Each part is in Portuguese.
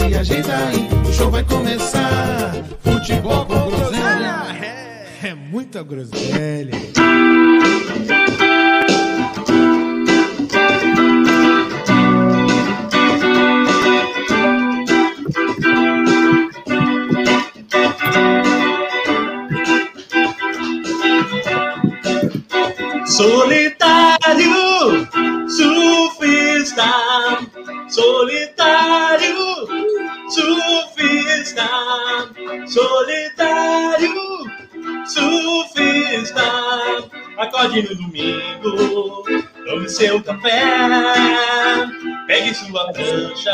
se ajeita aí, o show vai começar. Futebol com groselha. É, é muita groselha. Solitário, Acorde no domingo, tome seu café, pegue sua prancha,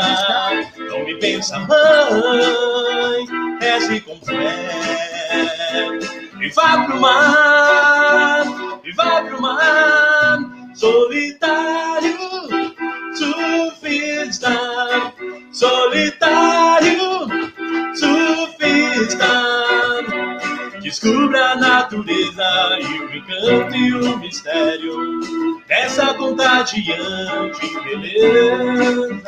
não me pensa mãe, reze com fé. E vá pro mar, e vá pro mar, solitário, A natureza e o encanto e o mistério dessa contagiante beleza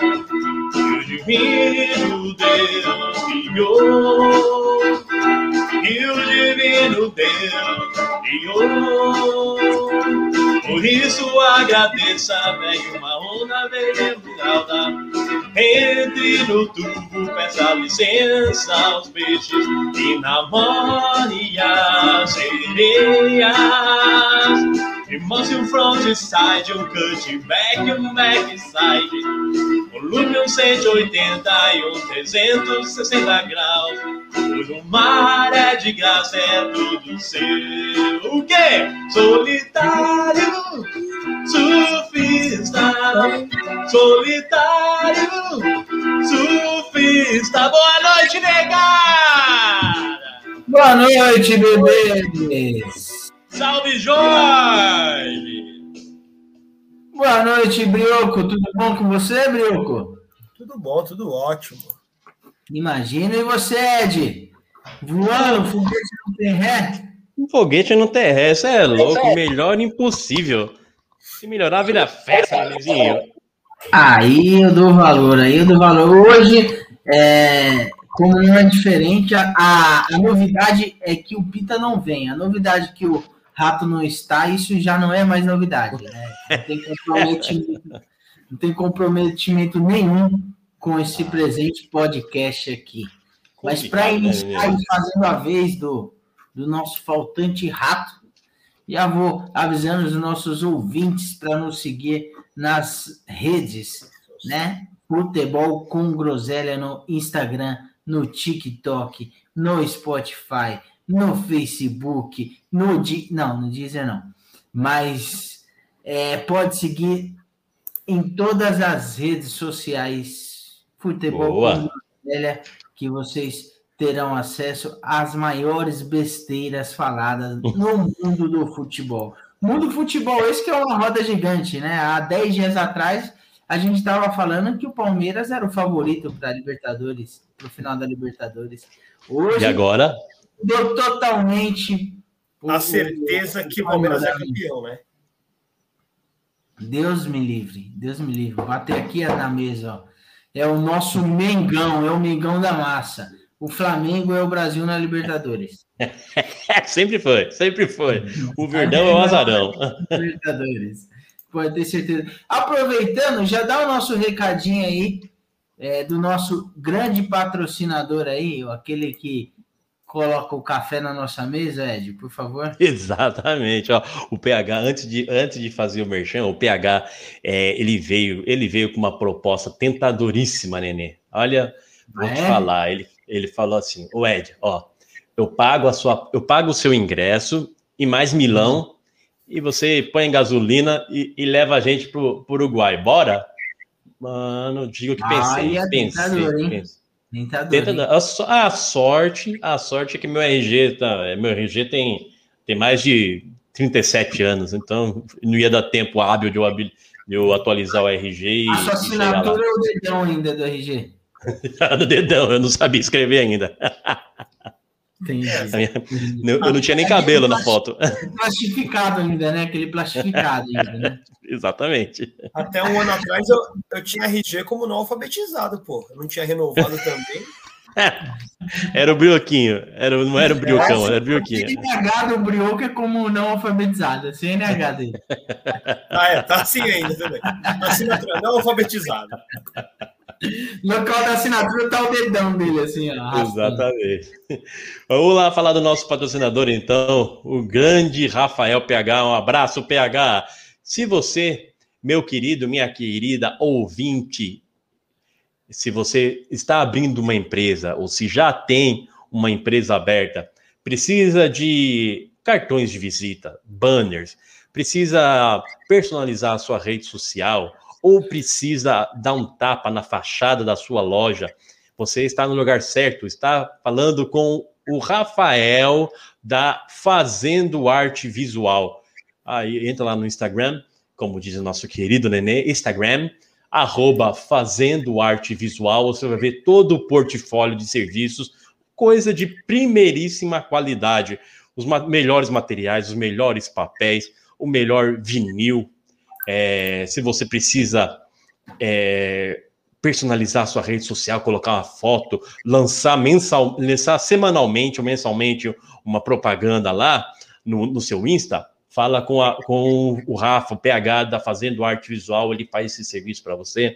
que o divino Deus criou. E o divino Deus criou. Por isso agradeça, velho, uma onda venezuela. No tubo, peça licença aos peixes e namore as sereias. E mostre um frontside, um cutback, um backside. Volume um 180 e um 360 graus. Pois o mar é de graça, é tudo seu. O quê? Solitário, surfista, solitário, surfista. Boa noite, negada! Boa noite, bebês! Salve, Jorge! Boa noite, Brioco. Tudo bom com você, Brioco? Tudo bom, tudo ótimo. Imagina, e você, Ed? Voando, foguete não tem ré? Um foguete não tem ré, isso é louco, melhor impossível. Se melhorar, vira festa, vizinho. Aí eu dou valor, aí eu dou valor. Hoje, é, como não é diferente, a, a, a, novidade é que o Pita não vem. A novidade é que o Rato não está, isso já não é mais novidade. Né? Não, tem comprometimento, não tem comprometimento nenhum com esse presente podcast aqui. Mas para iniciar fazendo a vez do, do nosso faltante rato, já vou avisando os nossos ouvintes para nos seguir nas redes, né? Futebol com Groselha no Instagram, no TikTok, no Spotify, no Facebook, no Di... não, no Deezer não, mas é, pode seguir em todas as redes sociais Futebol Boa. com Groselha que vocês terão acesso às maiores besteiras faladas no mundo do futebol. Mundo do futebol, esse que é uma roda gigante, né? Há 10 dias atrás, a gente estava falando que o Palmeiras era o favorito para a Libertadores, para o final da Libertadores. Hoje, E agora? deu totalmente A certeza que o Palmeiras é campeão, né? Deus me livre, Deus me livre. Bater aqui na mesa, ó. É o nosso Mengão, é o Mengão da massa. O Flamengo é o Brasil na Libertadores. sempre foi, sempre foi. O Verdão é o azarão. Libertadores. Pode ter certeza. Aproveitando, já dá o nosso recadinho aí é, do nosso grande patrocinador aí, aquele que coloca o café na nossa mesa, Ed, por favor. Exatamente, ó. O PH antes de, antes de fazer o merchan, o PH é, ele veio ele veio com uma proposta tentadoríssima, Nenê. Olha, vou Ah, te é? falar, ele, ele falou assim: "O Ed, ó, eu pago a sua eu pago o seu ingresso e mais milão e você põe gasolina e, e leva a gente pro, pro Uruguai. Bora?" Mano, digo que pensei, tentador, hein? pensei. Tentador. Hein? dar- A, a sorte, a sorte é que meu RG, tá, meu RG tem, tem mais de 37 anos, então não ia dar tempo hábil de eu, de eu atualizar o RG e, A sua assinatura é o dedão ainda do RG. no dedão, eu não sabia escrever ainda. Entendi. Eu, eu não tinha nem cabelo na foto. Plastificado ainda, né? Aquele plastificado ainda, né? Exatamente. Até um ano atrás eu, eu tinha RG como não alfabetizado, pô. Eu não tinha renovado também. Era o brioquinho, era, não era o briocão, era o brioquinho. CNH do Brioco é como não alfabetizado. CNH dele. Ah, é, tá assim ainda também. Assinatura não alfabetizada. Local da assinatura tá o dedão dele, assim, ó. Exatamente. Vamos lá falar do nosso patrocinador, então, o grande Rafael PH. Um abraço, PH. Se você, meu querido, minha querida ouvinte, se você está abrindo uma empresa ou se já tem uma empresa aberta, precisa de cartões de visita, banners, precisa personalizar a sua rede social ou precisa dar um tapa na fachada da sua loja, você está no lugar certo, está falando com o Rafael da Fazendo Arte Visual. Aí entra lá no Instagram, como diz o nosso querido Nenê, Instagram, arroba Fazendo Arte Visual, você vai ver todo o portfólio de serviços, coisa de primeiríssima qualidade, os ma- melhores materiais, os melhores papéis, o melhor vinil. É, se você precisa é, personalizar sua rede social, colocar uma foto, lançar mensal, lançar semanalmente ou mensalmente uma propaganda lá no, no seu Insta, fala com, a- com o Rafa, o PH da Fazendo Arte Visual, ele faz esse serviço para você.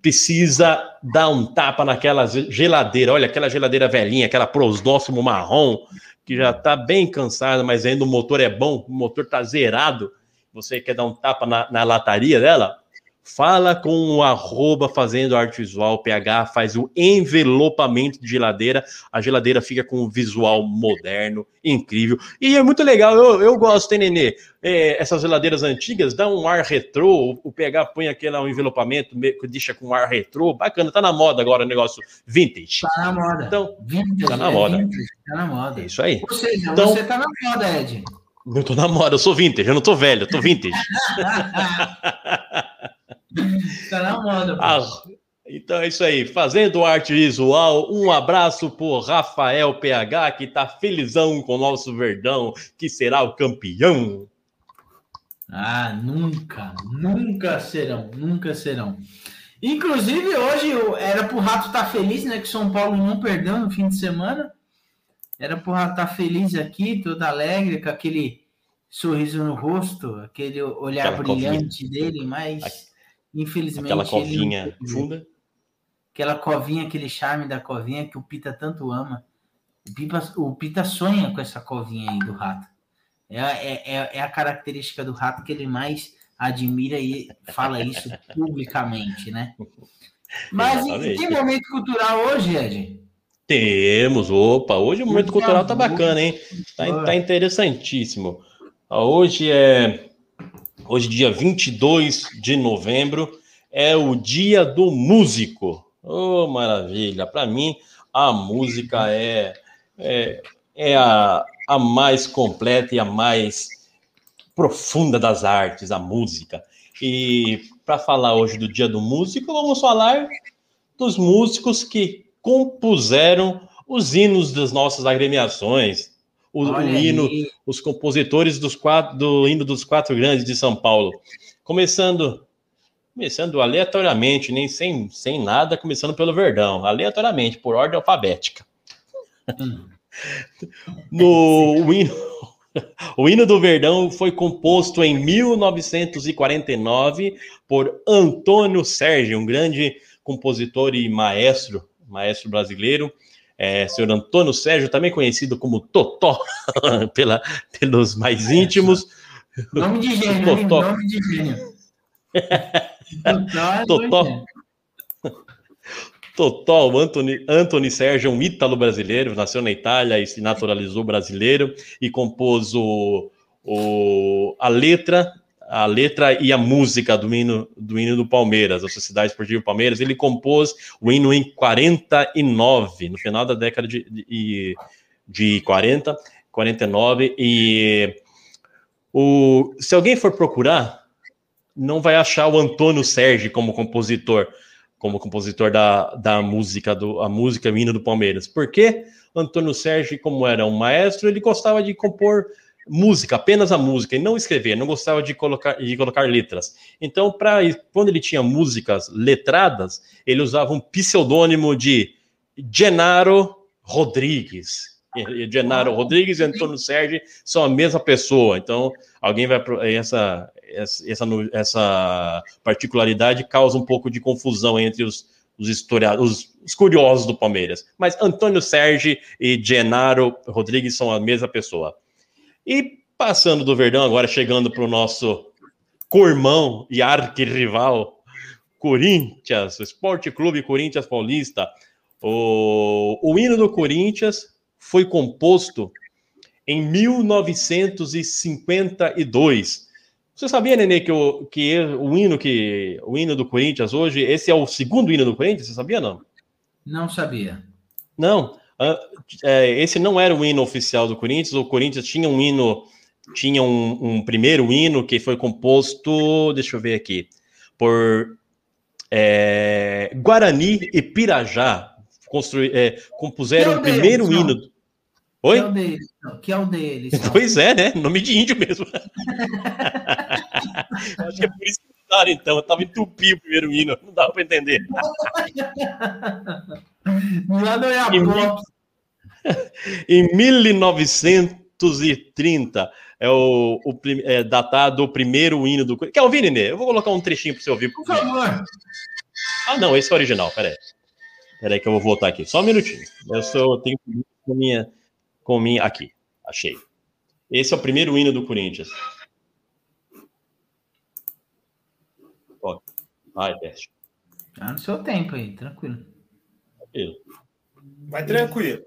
Precisa dar um tapa naquela geladeira, olha, aquela geladeira velhinha, aquela prosdóximo marrom, que já está bem cansada, mas ainda o motor é bom, o motor está zerado. Você quer dar um tapa na, na lataria dela? Fala com o arroba fazendo arte visual, PH faz o envelopamento de geladeira, a geladeira fica com um visual moderno, incrível, e é muito legal, eu, eu gosto, hein, Nenê? É, essas geladeiras antigas dão um ar retrô, o PH põe aquele envelopamento, meio que deixa com um ar retrô, bacana, tá na moda agora o negócio vintage. Tá na moda. Então, Vintage, tá na é moda. vintage, tá na moda. é isso aí. Ou seja, Então- você tá na moda, Ed. Eu tô na moda, eu sou vintage, eu não tô velho, eu tô vintage. tá na moda. pô. Ah, então é isso aí. Fazendo arte visual, um abraço por Rafael PH, que tá felizão com o nosso Verdão, que será o campeão. Ah, nunca, nunca serão, nunca serão. Inclusive, hoje era pro Rato estar feliz, né? Que São Paulo não perdeu no fim de semana. Era Rato estar feliz aqui, todo alegre, com aquele sorriso no rosto, aquele olhar Aquela brilhante dele, mas infelizmente. Aquela ele covinha pôde. funda. Aquela covinha, aquele charme da covinha que o Pita tanto ama. O, Pipa- o Pita sonha com essa covinha aí do rato. É, a- é, é, é a característica do rato que ele mais admira e fala isso publicamente, né? Mas em que momento cultural hoje, Ed? Temos, opa, hoje o momento cultural tá bacana, hein? Tá, tá interessantíssimo. Ah, Hoje é. Hoje, dia 22 de novembro, é o dia do músico. Oh, maravilha! Para mim, a música é, é, é a, a mais completa e a mais profunda das artes, a música. E para falar hoje do dia do músico, vamos falar dos músicos que compuseram os hinos das nossas agremiações. O, o hino, aí. os compositores dos quatro, do hino dos quatro grandes de São Paulo. Começando, começando aleatoriamente, nem sem, sem nada, começando pelo Verdão, aleatoriamente, por ordem alfabética. Hum. No o hino, o hino do Verdão foi composto em 1949 por Antônio Sérgio, um grande compositor e maestro, maestro brasileiro. É, senhor Antônio Sérgio, também conhecido como Totó pela, pelos mais íntimos. Nome de gênio? Totó. Nome de gênio. Totó é Totó, o Anthony, Anthony Sérgio, um ítalo brasileiro, nasceu na Itália e se naturalizou brasileiro e compôs o, o- a letra, a letra e a música do hino do hino do Palmeiras, da Sociedade Esportiva Palmeiras. Ele compôs o hino em 49, no final da década de, de, de 40, 49. E o, se alguém for procurar, não vai achar o Antônio Sérgio como compositor, como compositor da, da música, do, a música o hino do Palmeiras. Por quê? Antônio Sérgio, como era um maestro, ele gostava de compor música, apenas a música, e não escrever, não gostava de colocar, de colocar letras. Então, pra, quando ele tinha músicas letradas, ele usava um pseudônimo de Genaro Rodrigues. Genaro Rodrigues e Antônio Sérgio são a mesma pessoa. Então, alguém vai. Essa, essa, essa particularidade causa um pouco de confusão entre os, os historiadores, os, os curiosos do Palmeiras. Mas Antônio Sérgio e Genaro Rodrigues são a mesma pessoa. E passando do Verdão, agora chegando para o nosso cormão e arquirrival, Corinthians, Esporte Clube Corinthians Paulista. O, o hino do Corinthians foi composto em 1952. Você sabia, Nenê, que, o, que o hino que o hino do Corinthians hoje, esse é o segundo hino do Corinthians? Você sabia não? Não sabia. Não. É, esse não era o hino oficial do Corinthians. O Corinthians tinha um hino, tinha um, um primeiro hino que foi composto, deixa eu ver aqui, por é, Guarani e Pirajá. Constru, é, compuseram o primeiro hino. Oi? Que é o deles. Não. Que é o deles não. Pois é, né? Nome de índio mesmo. Acho que é por isso que mudaram, então. Eu tava entupido o primeiro hino, não dava para entender. Nada é a Em 1930 é o, o é datado o primeiro hino do. Quer ouvir, Nenê? Eu vou colocar um trechinho para você ouvir. Por favor. Ah, não, esse é o original. Peraí. Peraí que eu vou voltar aqui. Só um minutinho. Eu, só, eu tenho com minha, com minha. Aqui. Achei. Esse é o primeiro hino do Corinthians. Ó. Vai, teste. Tá no seu tempo aí, tranquilo. Tranquilo. Vai tranquilo.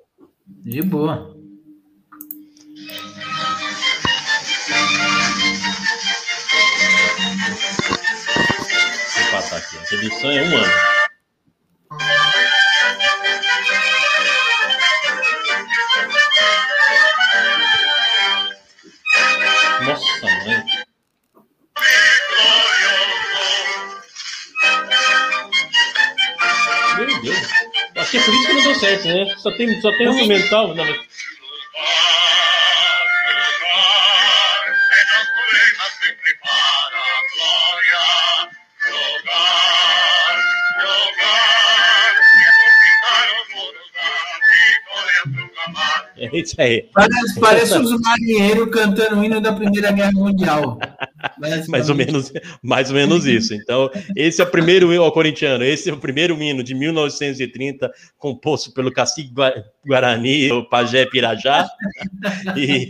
De boa. Vou passar aqui. A edição é um ano. Acho que é por isso que não deu certo, né? Só tem, só tem instrumental. Não, mas... É isso aí. Parece, parece os marinheiros cantando o hino da Primeira Guerra Mundial. mais ou menos, mais ou menos isso. Então, esse é o primeiro hino corintiano. Esse é o primeiro hino de 1930, composto pelo Cacique Guarani, o Pajé Pirajá. E,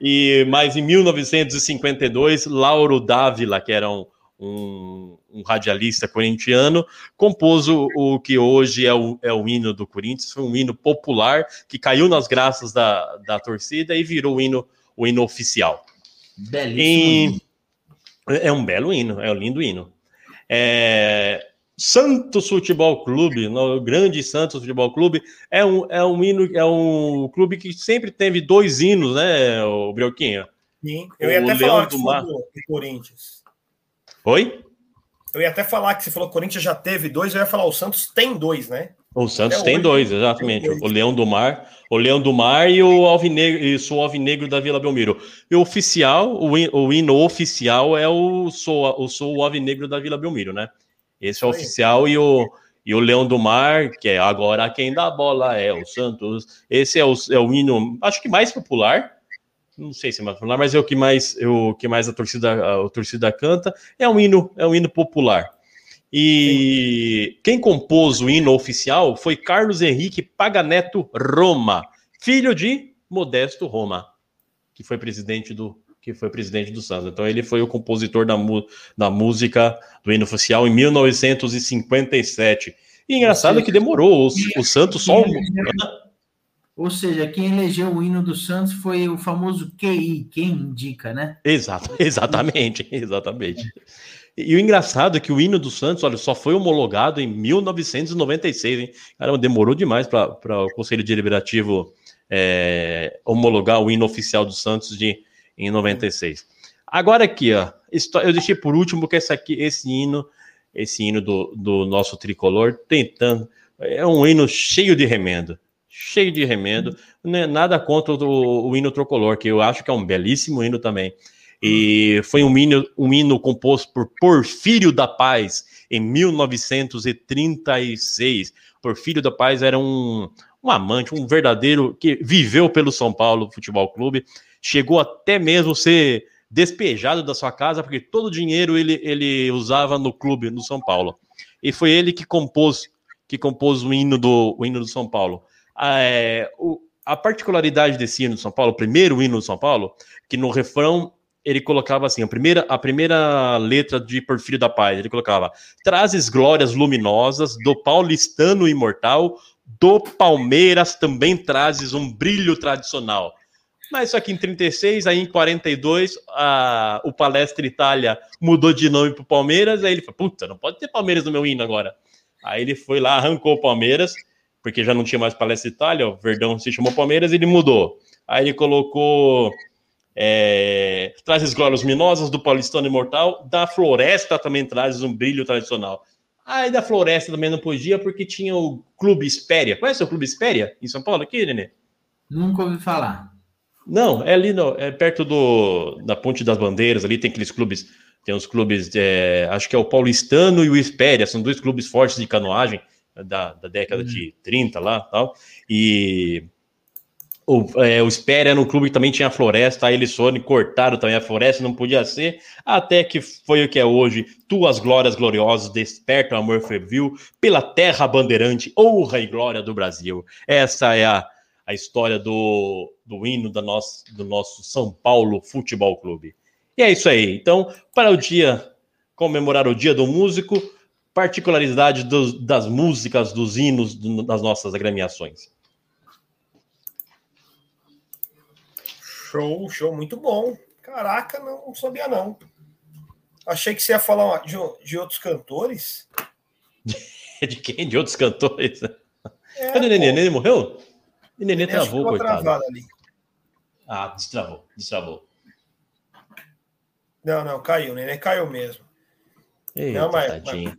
e mais em 1952, Lauro Dávila, que era um, um, um radialista corintiano, compôs o, o, que hoje é o, é o hino do Corinthians, foi um hino popular que caiu nas graças da, da torcida e virou o hino, o hino oficial. Belíssimo. é um belo hino, é um lindo hino. É, Santos Futebol Clube, no grande Santos Futebol Clube, é um, é um hino, é um clube que sempre teve dois hinos, né, o Brioquinho? Sim, eu ia o até Leão falar do, Mar... do Corinthians. Oi? Eu ia até falar que você falou que o Corinthians já teve dois, eu ia falar o Santos tem dois, né? O Santos Até tem hoje, dois, exatamente. Tem dois. O Leão do Mar, o Leão do Mar e o Alvinegro, isso, o Alvinegro da Vila Belmiro. E o oficial, o, o hino oficial é o Sou, o Sou o Alvinegro da Vila Belmiro, né? Esse é o oficial e o, e o Leão do Mar, que é agora quem dá bola é o Santos. Esse é o, é o hino, acho que mais popular não sei se é mais popular, mas é o que mais, é o que mais a torcida, a, a torcida canta. É um hino, é um hino popular. E Sim. quem compôs o hino oficial foi Carlos Henrique Paganeto Roma, filho de Modesto Roma, que foi presidente do que foi presidente do Santos. Então ele foi o compositor da, da música do hino oficial em 1957. E engraçado que demorou o, o Santos só um... Ou seja, quem elegeu o hino do Santos foi o famoso QI, quem indica, né? Exato, exatamente, exatamente. E o engraçado é que o hino do Santos, olha, só foi homologado em 1996, hein? Caramba, demorou demais para o Conselho Deliberativo é, homologar o hino oficial do Santos de, em 96. Agora aqui, ó, eu deixei por último que esse aqui, esse hino, esse hino do, do nosso tricolor, tentando, é um hino cheio de remendo, cheio de remendo, né, nada contra o, o hino tricolor, que eu acho que é um belíssimo hino também. E foi um hino, um hino composto por Porfírio da Paz em 1936. Porfírio da Paz era um, um amante, um verdadeiro que viveu pelo São Paulo Futebol Clube, chegou até mesmo ser despejado da sua casa, porque todo o dinheiro ele, ele usava no clube, no São Paulo. E foi ele que compôs que compôs o hino do, o hino do São Paulo. Ah, é, o, a particularidade desse hino do São Paulo, o primeiro hino do São Paulo, que no refrão ele colocava assim, a primeira, a primeira letra de Porfírio da Paz, ele colocava, trazes glórias luminosas do paulistano imortal, do Palmeiras também trazes um brilho tradicional. Mas só que em 36, aí em 42, a, o Palestra Itália mudou de nome para Palmeiras, aí ele falou, puta, não pode ter Palmeiras no meu hino agora. Aí ele foi lá, arrancou o Palmeiras, porque já não tinha mais Palestra Itália, o Verdão se chamou Palmeiras, ele mudou. Aí ele colocou é, trazes glórias minosas do Paulistano Imortal, da Floresta também trazes um brilho tradicional. Aí da Floresta também não podia, porque tinha o Clube Espéria. Conhece o Clube Espéria em São Paulo aqui, Nenê? Nunca ouvi falar. Não, é ali no, é perto do, da Ponte das Bandeiras, ali tem aqueles clubes, tem os clubes, é, acho que é o Paulistano e o Espéria, são dois clubes fortes de canoagem da, da década uhum. de 30 lá tal. E o, é, o Espéria era um clube que também tinha floresta, aí eles foram e cortaram também a floresta, não podia ser, até que foi o que é hoje. Tuas glórias gloriosas, desperta o amor fervil pela terra bandeirante, honra e glória do Brasil. Essa é a a história do, do hino da nossa, do nosso São Paulo Futebol Clube. E é isso aí. Então, para o dia, comemorar o Dia do Músico, particularidade das músicas, dos hinos do, das nossas agremiações. Show, show, muito bom. Caraca, não, não sabia não. Achei que você ia falar de, de outros cantores. de quem? De outros cantores? É, Cadê o Nenê? Nenê morreu? E Nenê travou, coitado. Ali. Ah, destravou, destravou. Não, não, caiu. O Nenê caiu mesmo. Eita, não, mas, tadinho. Mas...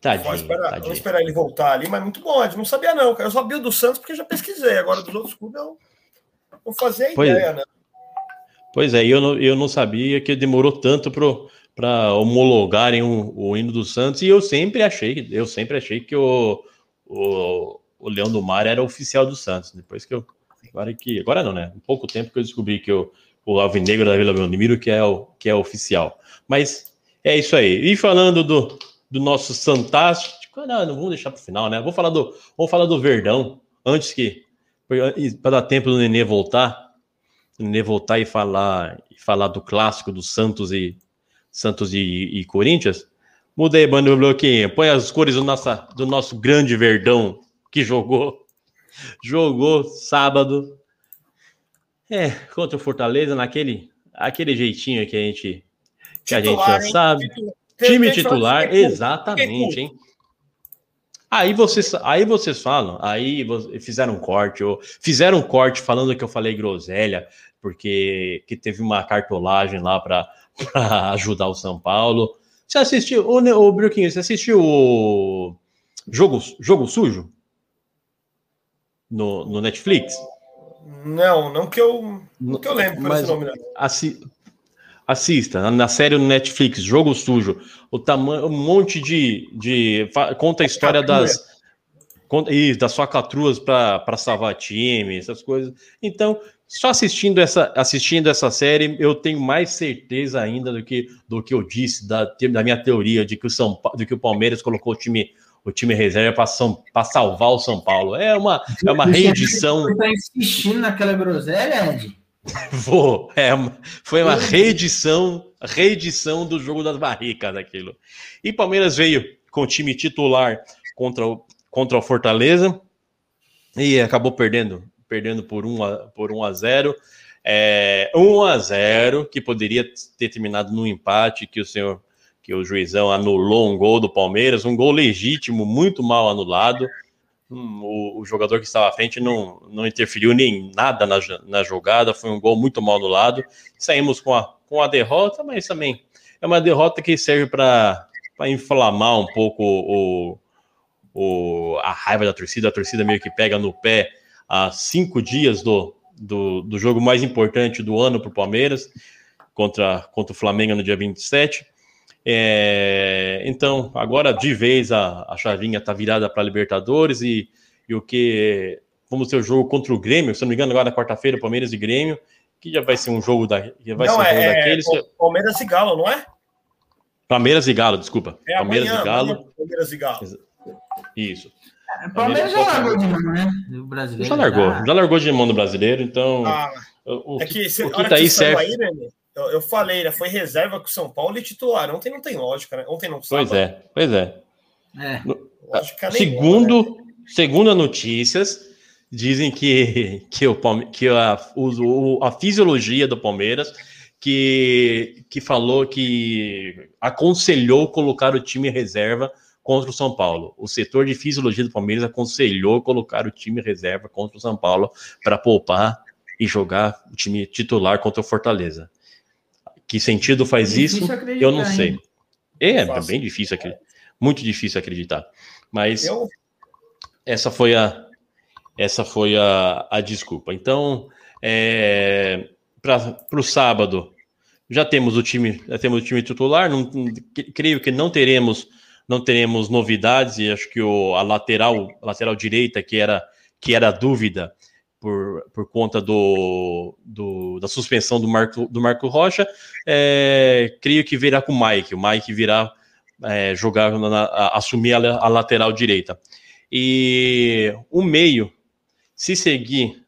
Tadinho, vamos esperar, tadinho. vamos esperar ele voltar ali, mas muito bom. Eu não sabia, não. Eu sabia do Santos porque já pesquisei. Agora dos outros clubes eu não fazia pois, ideia, né? Pois é, eu não, eu não sabia que demorou tanto para homologarem o, o hino do Santos, e eu sempre achei, eu sempre achei que o, o, o Leão do Mar era oficial do Santos. Depois que eu. Agora que. Agora não, né? Um pouco tempo que eu descobri que o, o Alvinegro da Vila Belmiro que é o que é oficial. Mas é isso aí. E falando do, do nosso Santástico, não, não vamos deixar para o final, né? Vou falar do, vamos falar do Verdão antes que para dar tempo do Nenê voltar, Nenê voltar e falar e falar do clássico do Santos e Santos e, e Corinthians. Mudei, bando bloquinho. Põe as cores do, nossa, do nosso grande Verdão que jogou, jogou sábado, é, contra o Fortaleza, naquele aquele jeitinho que a gente, que a gente já hein? sabe. Time titular, exatamente, hein? Aí vocês, aí vocês falam, aí fizeram um corte, ou fizeram um corte falando que eu falei groselha, porque que teve uma cartolagem lá para ajudar o São Paulo. Você assistiu, o, o Bruquinho, você assistiu o Jogo, Jogo Sujo? no, no Netflix? Não, não que eu, não que eu lembro mas esse nome. Não. Assi assista na série no Netflix, Jogo Sujo, o tamanho, um monte de, de conta a história das conta, isso, das facatruas para salvar time, essas coisas. Então, só assistindo essa assistindo essa série, eu tenho mais certeza ainda do que do que eu disse da, da minha teoria de que o São do que o Palmeiras colocou o time o time reserva para salvar o São Paulo. É uma, é uma reedição. Você está insistindo naquela groselha, Ed? Vou. É, foi uma reedição, reedição do jogo das barricas daquilo. E Palmeiras veio com o time titular contra o, contra o Fortaleza e acabou perdendo perdendo por 1 a, por 1 a 0. É, 1 a 0 que poderia ter terminado no empate que o senhor que o juizão anulou um gol do Palmeiras, um gol legítimo, muito mal anulado. Hum, o, o, jogador que estava à frente não, não interferiu nem nada na, na jogada, foi um gol muito mal anulado. Saímos com a, com a derrota, mas também é uma derrota que serve para inflamar um pouco o, o, a raiva da torcida. A torcida meio que pega no pé há cinco dias do, do, do jogo mais importante do ano para o Palmeiras, contra, contra o Flamengo no dia 27. É, então, agora de vez a, a chavinha está virada para Libertadores e, e o que vamos ter o jogo contra o Grêmio, se não me engano, agora na quarta-feira, Palmeiras e Grêmio, que já vai ser um jogo da, já vai não, ser um jogo é, daqueles. Palmeiras e Galo, não é? Palmeiras e Galo, desculpa. É Palmeiras amanhã, e Galo. Palmeiras e Galo. Isso. O Palmeiras já largou de mão, né? O brasileiro. Já largou, já largou de mão no brasileiro, então. Ah, o, é que, se, o que tá que aí serve. aí, né, eu, eu falei, né? Foi reserva com o São Paulo e titular. Ontem não tem lógica, né? Ontem não Pois é, pois é. É. Lógica nenhuma, Segundo, né? segundo as notícias, dizem que, que, o, Palme- que a, o- o- a fisiologia do Palmeiras que, que falou que aconselhou colocar o time reserva contra o São Paulo. O setor de fisiologia do Palmeiras aconselhou colocar o time reserva contra o São Paulo para poupar e jogar o time titular contra o Fortaleza. Que sentido faz Difícil isso? Eu não sei. hein? É, Fácil. bem difícil acreditar. Muito difícil acreditar. Mas Eu, essa foi a essa foi a, a desculpa. Então, é, para o sábado, já temos o time, já temos o time titular. Não, creio que não teremos não teremos novidades e acho que o, a lateral a lateral direita que era que era dúvida por, por conta do, do- da suspensão do Marco, do Marco Rocha, é, creio que virá com o Mike. O Mike virá é, jogar, na- a- assumir a, a lateral direita. E o meio, se seguir,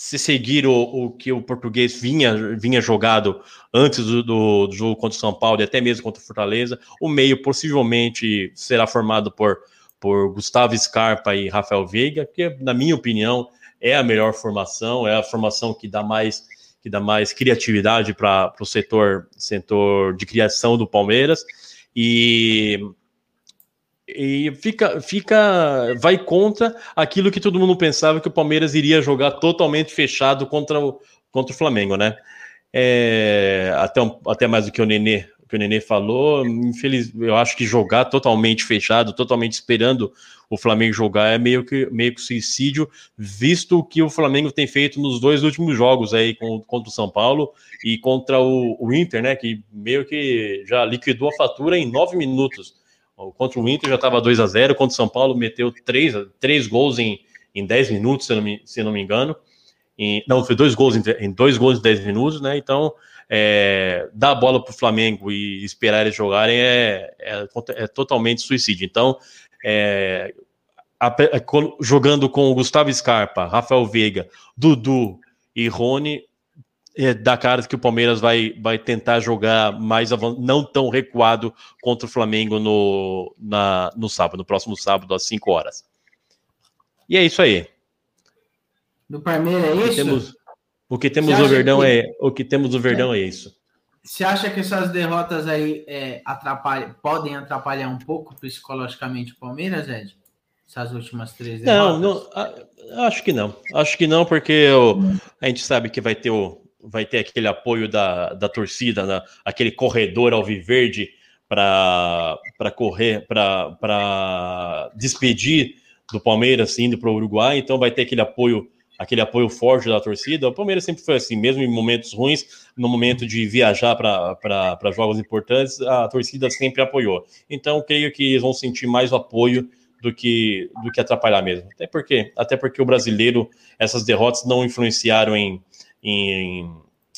se seguir o, o que o português vinha, vinha jogado antes do, do- do jogo contra o São Paulo e até mesmo contra o Fortaleza, o meio possivelmente será formado por, por Gustavo Scarpa e Rafael Veiga, que, na minha opinião, é a melhor formação, é a formação que dá mais que dá mais criatividade para o setor, setor de criação do Palmeiras. E e fica, fica, vai contra aquilo que todo mundo pensava que o Palmeiras iria jogar totalmente fechado contra o, contra o Flamengo, né? É, até, até mais do que o Nenê, que o Nenê falou, infeliz, eu acho que jogar totalmente fechado, totalmente esperando o Flamengo jogar é meio que, meio que suicídio, visto o que o Flamengo tem feito nos dois últimos jogos aí contra o São Paulo e contra o, o Inter, né? Que meio que já liquidou a fatura em nove minutos. Contra o Inter já estava 2 a 0 contra o São Paulo meteu três, três gols em, em 10 minutos, se não me, se não me engano. Em- não, foi dois gols em, em dois gols em 10 minutos, né? Então, é, dar a bola para o Flamengo e esperar eles jogarem é, é, é totalmente suicídio. Então, é, a- co- jogando com o Gustavo Scarpa, Rafael Veiga, Dudu e Rony, é, dá cara que o Palmeiras vai, vai tentar jogar mais não tão recuado contra o Flamengo no, na, no sábado, no próximo sábado, às 5 horas. E é isso aí. Do Palmeiras é O que isso? temos, o que temos no acha Verdão que- é o que temos no Verdão é isso. Você acha que essas derrotas aí é, atrapalham, podem atrapalhar um pouco psicologicamente o Palmeiras, Ed? Essas últimas três Não, derrotas? não, a- acho que não. Acho que não, porque o- a gente sabe que vai ter, o, vai ter aquele apoio da, da torcida, né? aquele corredor alviverde para correr, para despedir do Palmeiras indo para o Uruguai. Então vai ter aquele apoio, aquele apoio forte da torcida. O Palmeiras sempre foi assim, mesmo em momentos ruins, no momento de viajar para jogos importantes, a torcida sempre apoiou. Então creio que eles vão sentir mais o apoio do que do que atrapalhar mesmo. Até porque, até porque o brasileiro, essas derrotas não influenciaram em, em,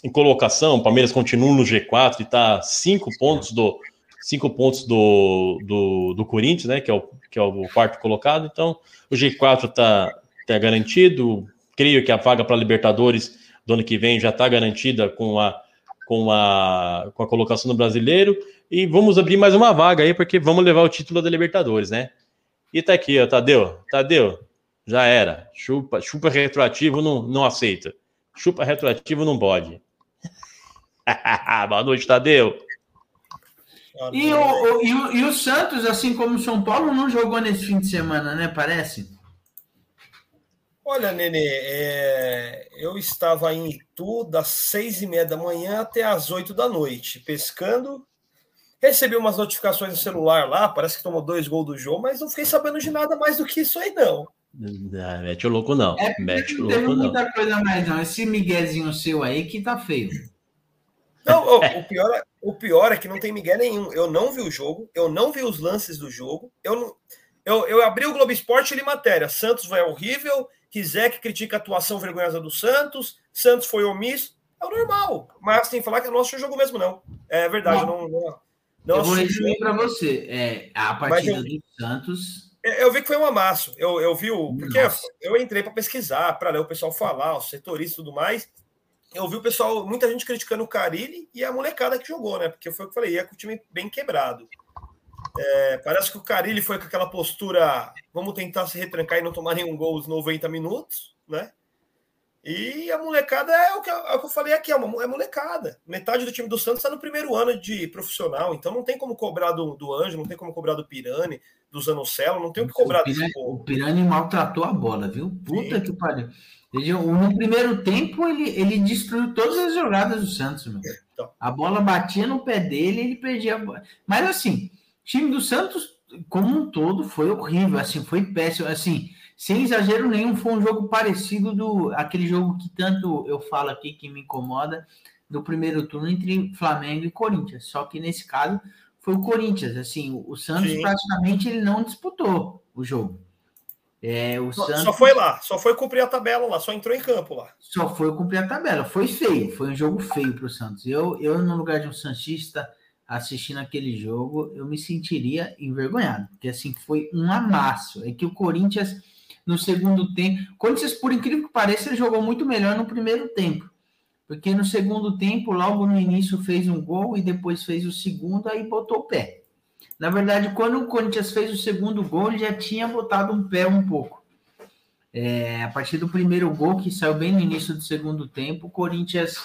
em colocação. O Palmeiras continua no G4 e está cinco pontos do cinco pontos do, do, do Corinthians, né? Que é, o, que é o quarto colocado. Então, o G4 está tá garantido. Creio que a vaga para Libertadores do ano que vem já está garantida com a, com, a, com a colocação do brasileiro. E vamos abrir mais uma vaga aí, porque vamos levar o título da Libertadores, né? E tá aqui, ó, Tadeu. Tadeu, Já era. Chupa, chupa retroativo não, não aceita. Chupa retroativo não pode. Boa noite, Tadeu. E o, o- e, o, e o Santos, assim como o São Paulo, não jogou nesse fim de semana, né? Parece. Olha, Nenê, é, eu estava em Itu das seis e meia da manhã até as oito da noite, pescando. Recebi umas notificações no celular lá, parece que tomou dois gols do jogo, mas não fiquei sabendo de nada mais do que isso aí, não. Ah, mete o louco, não. É, Mete o Não louco, não. muita coisa mais, não. Esse miguezinho seu aí que tá feio. Não, o, o pior, é- o pior é que não tem Miguel nenhum. Eu não vi o jogo, eu não vi os lances do jogo. Eu, não, eu, eu abri o Globo Esporte e li matéria. Santos vai horrível, Rizek critica a atuação vergonhosa do Santos, Santos foi omisso. É o normal. Mas tem que falar que eu não assisti o jogo mesmo, não. É verdade, Não. não, não, não eu vou resumir para você. É, a partida eu- do Santos. Eu vi que foi um amasso. Eu, eu vi o. Porque Nossa. eu entrei para pesquisar, para ler o pessoal falar, os setoristas e tudo mais. Eu vi o pessoal, muita gente criticando o Carilli e a molecada que jogou, né? Porque foi o que eu falei, ia com o time bem quebrado. É, parece que o Carilli foi com aquela postura, vamos tentar se retrancar e não tomar nenhum gol os 90 minutos, né? E a molecada é o que, é o que eu falei aqui, é, uma, é molecada. Metade do time do Santos está no primeiro ano de profissional, então não tem como cobrar do, do Anjo, não tem como cobrar do Pirani, do Zanocelo, não tem o que cobrar o, desse Pirani, povo. o Pirani maltratou a bola, viu? Puta Sim. que pariu. No primeiro tempo, ele, ele destruiu todas as jogadas do Santos, meu. Então. A bola batia no pé dele ele perdia a bola. Mas assim, time do Santos, como um todo, foi horrível, assim, foi péssimo. Assim, sem exagero nenhum, foi um jogo parecido do aquele jogo que tanto eu falo aqui que me incomoda do primeiro turno entre Flamengo e Corinthians. Só que nesse caso foi o Corinthians. Assim, o Santos Sim. praticamente ele não disputou o jogo. É, o Só, Santos só foi lá, só foi cumprir a tabela lá, só entrou em campo lá. só foi cumprir a tabela. Foi feio, foi um jogo feio para o Santos. Eu, eu, no lugar de um Santista assistindo aquele jogo, eu me sentiria envergonhado, porque assim foi um amasso. É que o Corinthians, no segundo tempo, o Corinthians, por incrível que pareça, ele jogou muito melhor no primeiro tempo. Porque no segundo tempo, logo no início, fez um gol e depois fez o segundo, aí botou o pé. Na verdade, quando o Corinthians fez o segundo gol, ele já tinha botado um pé um pouco. É, a partir do primeiro gol, que saiu bem no início do segundo tempo, o Corinthians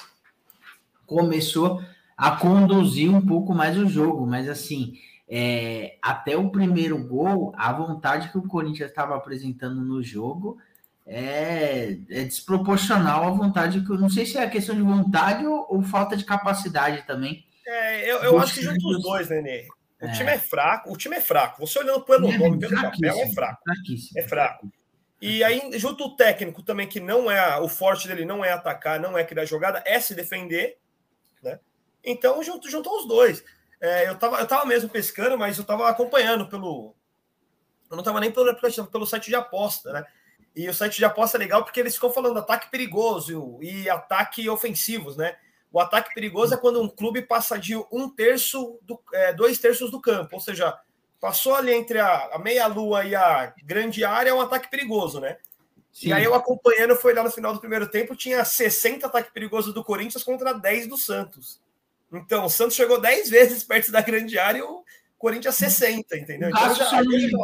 começou a conduzir um pouco mais o jogo, mas assim, é, até o primeiro gol, a vontade que o Corinthians estava apresentando no jogo é, é desproporcional à vontade que eu não sei se é a questão de vontade ou, ou falta de capacidade também. É, eu, eu acho que junto os dois, Nenê. O É. time é fraco, o time é fraco. Você olhando pelo nome, pelo papel, é fraco. É fraco. E aí, junto o técnico também, que não é o forte dele, não é atacar, não é criar jogada, é se defender, né? Então, junto, juntou os dois. É, eu, tava, eu tava mesmo pescando, mas eu tava acompanhando pelo. Eu não tava nem pelo, aplicativo, pelo site de aposta, né? E o site de aposta é legal porque eles ficam falando ataque perigoso e ataque ofensivos, né? O ataque perigoso é quando um clube passa de um terço, do, é, dois terços do campo, ou seja, passou ali entre a, a meia-lua e a grande área, é um ataque perigoso, né? Sim. E aí eu acompanhando, foi lá no final do primeiro tempo, tinha 60 ataques perigosos do Corinthians contra 10 do Santos. Então, o Santos chegou 10 vezes perto da grande área e o Corinthians 60, entendeu? O Então, Cássio já, aí já.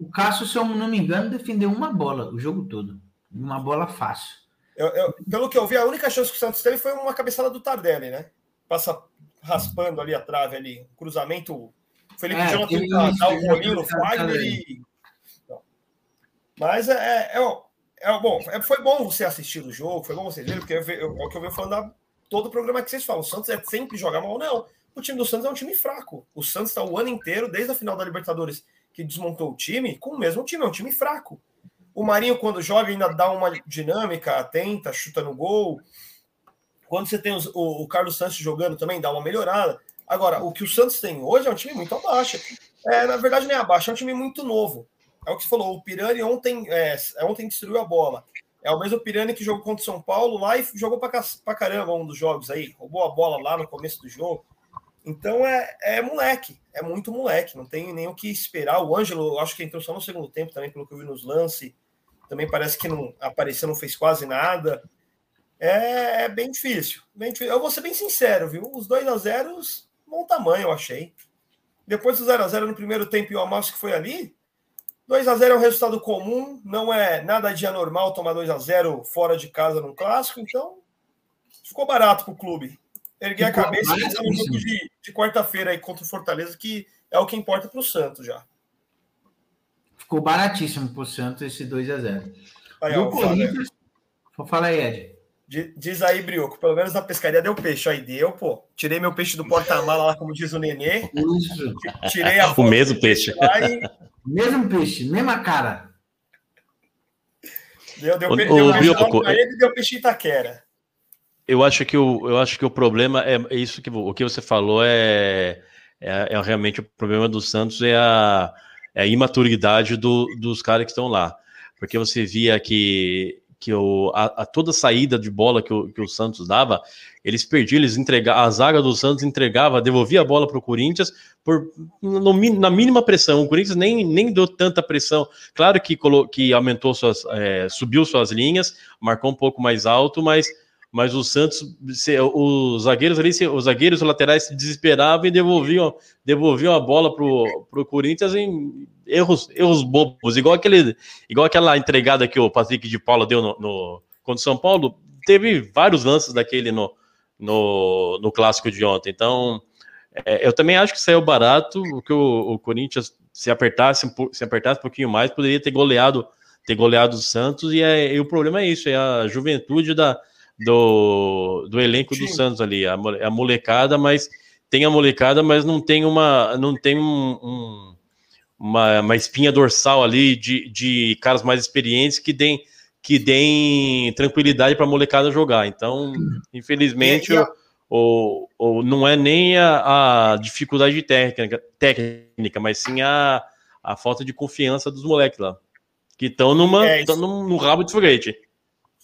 O Cássio, se eu não me engano, defendeu uma bola o jogo todo. Uma bola fácil. Eu- eu- pelo que eu vi, a única chance que o Santos teve foi uma cabeçada do Tardelli, né? Passa raspando ali a trave ali, cruzamento. O Felipe É, Jonathan teve dá, dá um teve rolinho no Fagner e. Não. Mas é, é, é, é bom, é- foi bom você assistir o jogo, foi bom você ver, porque eu, é o que eu venho falando da, todo o programa que vocês falam. O Santos é sempre jogar mal, não. O time do Santos é um time fraco. O Santos está o ano inteiro, desde a final da Libertadores, que desmontou o time, com o mesmo time, é um time fraco. O Marinho, quando joga, ainda dá uma dinâmica, tenta, chuta no gol. Quando você tem os- o, o Carlos Santos jogando também, dá uma melhorada. Agora, o que o Santos tem hoje é um time muito abaixo. É, na verdade, nem abaixo, é um time muito novo. É o que você falou, o Pirani ontem, é, ontem destruiu a bola. É o mesmo Pirani que jogou contra o São Paulo lá e jogou pra, ca- pra caramba um dos jogos aí. Roubou a bola lá no começo do jogo. Então é, é moleque, é muito moleque, não tem nem o que esperar. O Ângelo, acho que entrou só no segundo tempo também, pelo que eu vi nos lances. Também parece que não apareceu, não fez quase nada. É, é bem difícil, bem difícil. Eu vou ser bem sincero, viu? Os 2 a 0 bom tamanho, eu achei. Depois do 0 a 0 no primeiro tempo e o amasso que foi ali, 2 a 0 é um resultado comum, não é nada de anormal tomar 2 a 0 fora de casa num clássico, então ficou barato pro clube. Erguer a Ficou cabeça e pensar no jogo de, de quarta-feira aí contra o Fortaleza, que é o que importa pro Santos já. Ficou baratíssimo pro Santos esse 2 a 0 Aí, Do ó, o Corinthians. Fala aí, Ed. Di- Diz aí, Brioco, pelo menos na pescaria deu peixe. Aí deu, pô. Tirei meu peixe do porta-mala lá, como diz o Nenê. Isso. Tirei a O mesmo peixe. e Mesmo peixe, mesma cara. deu, deu, Ô, pe- ô, deu Brioco, na ele e deu peixe em Itaquera. Eu acho que o, eu acho que o problema é é isso que o que você falou é, é, é realmente o problema do Santos é a, é a imaturidade do- dos caras que estão lá. Porque você via que, que a, a toda saída de bola que o, que o Santos dava, eles perdiam, eles entregavam, a zaga do Santos entregava, devolvia a bola para o Corinthians por, no na mínima pressão. O Corinthians nem, nem deu tanta pressão. Claro que, colo, que aumentou suas, é, subiu suas linhas, marcou um pouco mais alto, mas mas o Santos, os zagueiros ali, os zagueiros laterais se desesperavam e devolviam, devolviam a bola pro, pro Corinthians em erros, erros bobos, igual aquele, igual aquela entregada que o Patrick de Paula deu no, no contra o São Paulo, teve vários lances daquele no, no, no clássico de ontem. Então, é, eu também acho que saiu barato, o que o, o Corinthians se apertasse, se apertasse um pouquinho mais, poderia ter goleado, ter goleado o Santos, e, é- e o problema é isso, é a juventude da, do, do elenco do Sim. Santos ali, a, mole- a molecada, mas tem a molecada, mas não tem uma, não tem um, um- uma, uma espinha dorsal ali de, de caras mais experientes que deem, que deem tranquilidade para a molecada jogar. Então, infelizmente, E- e a- o, o, não é nem a, a dificuldade técnica, técnica, mas sim a, a falta de confiança dos moleques lá. Que estão numa É, tão num, no rabo de foguete.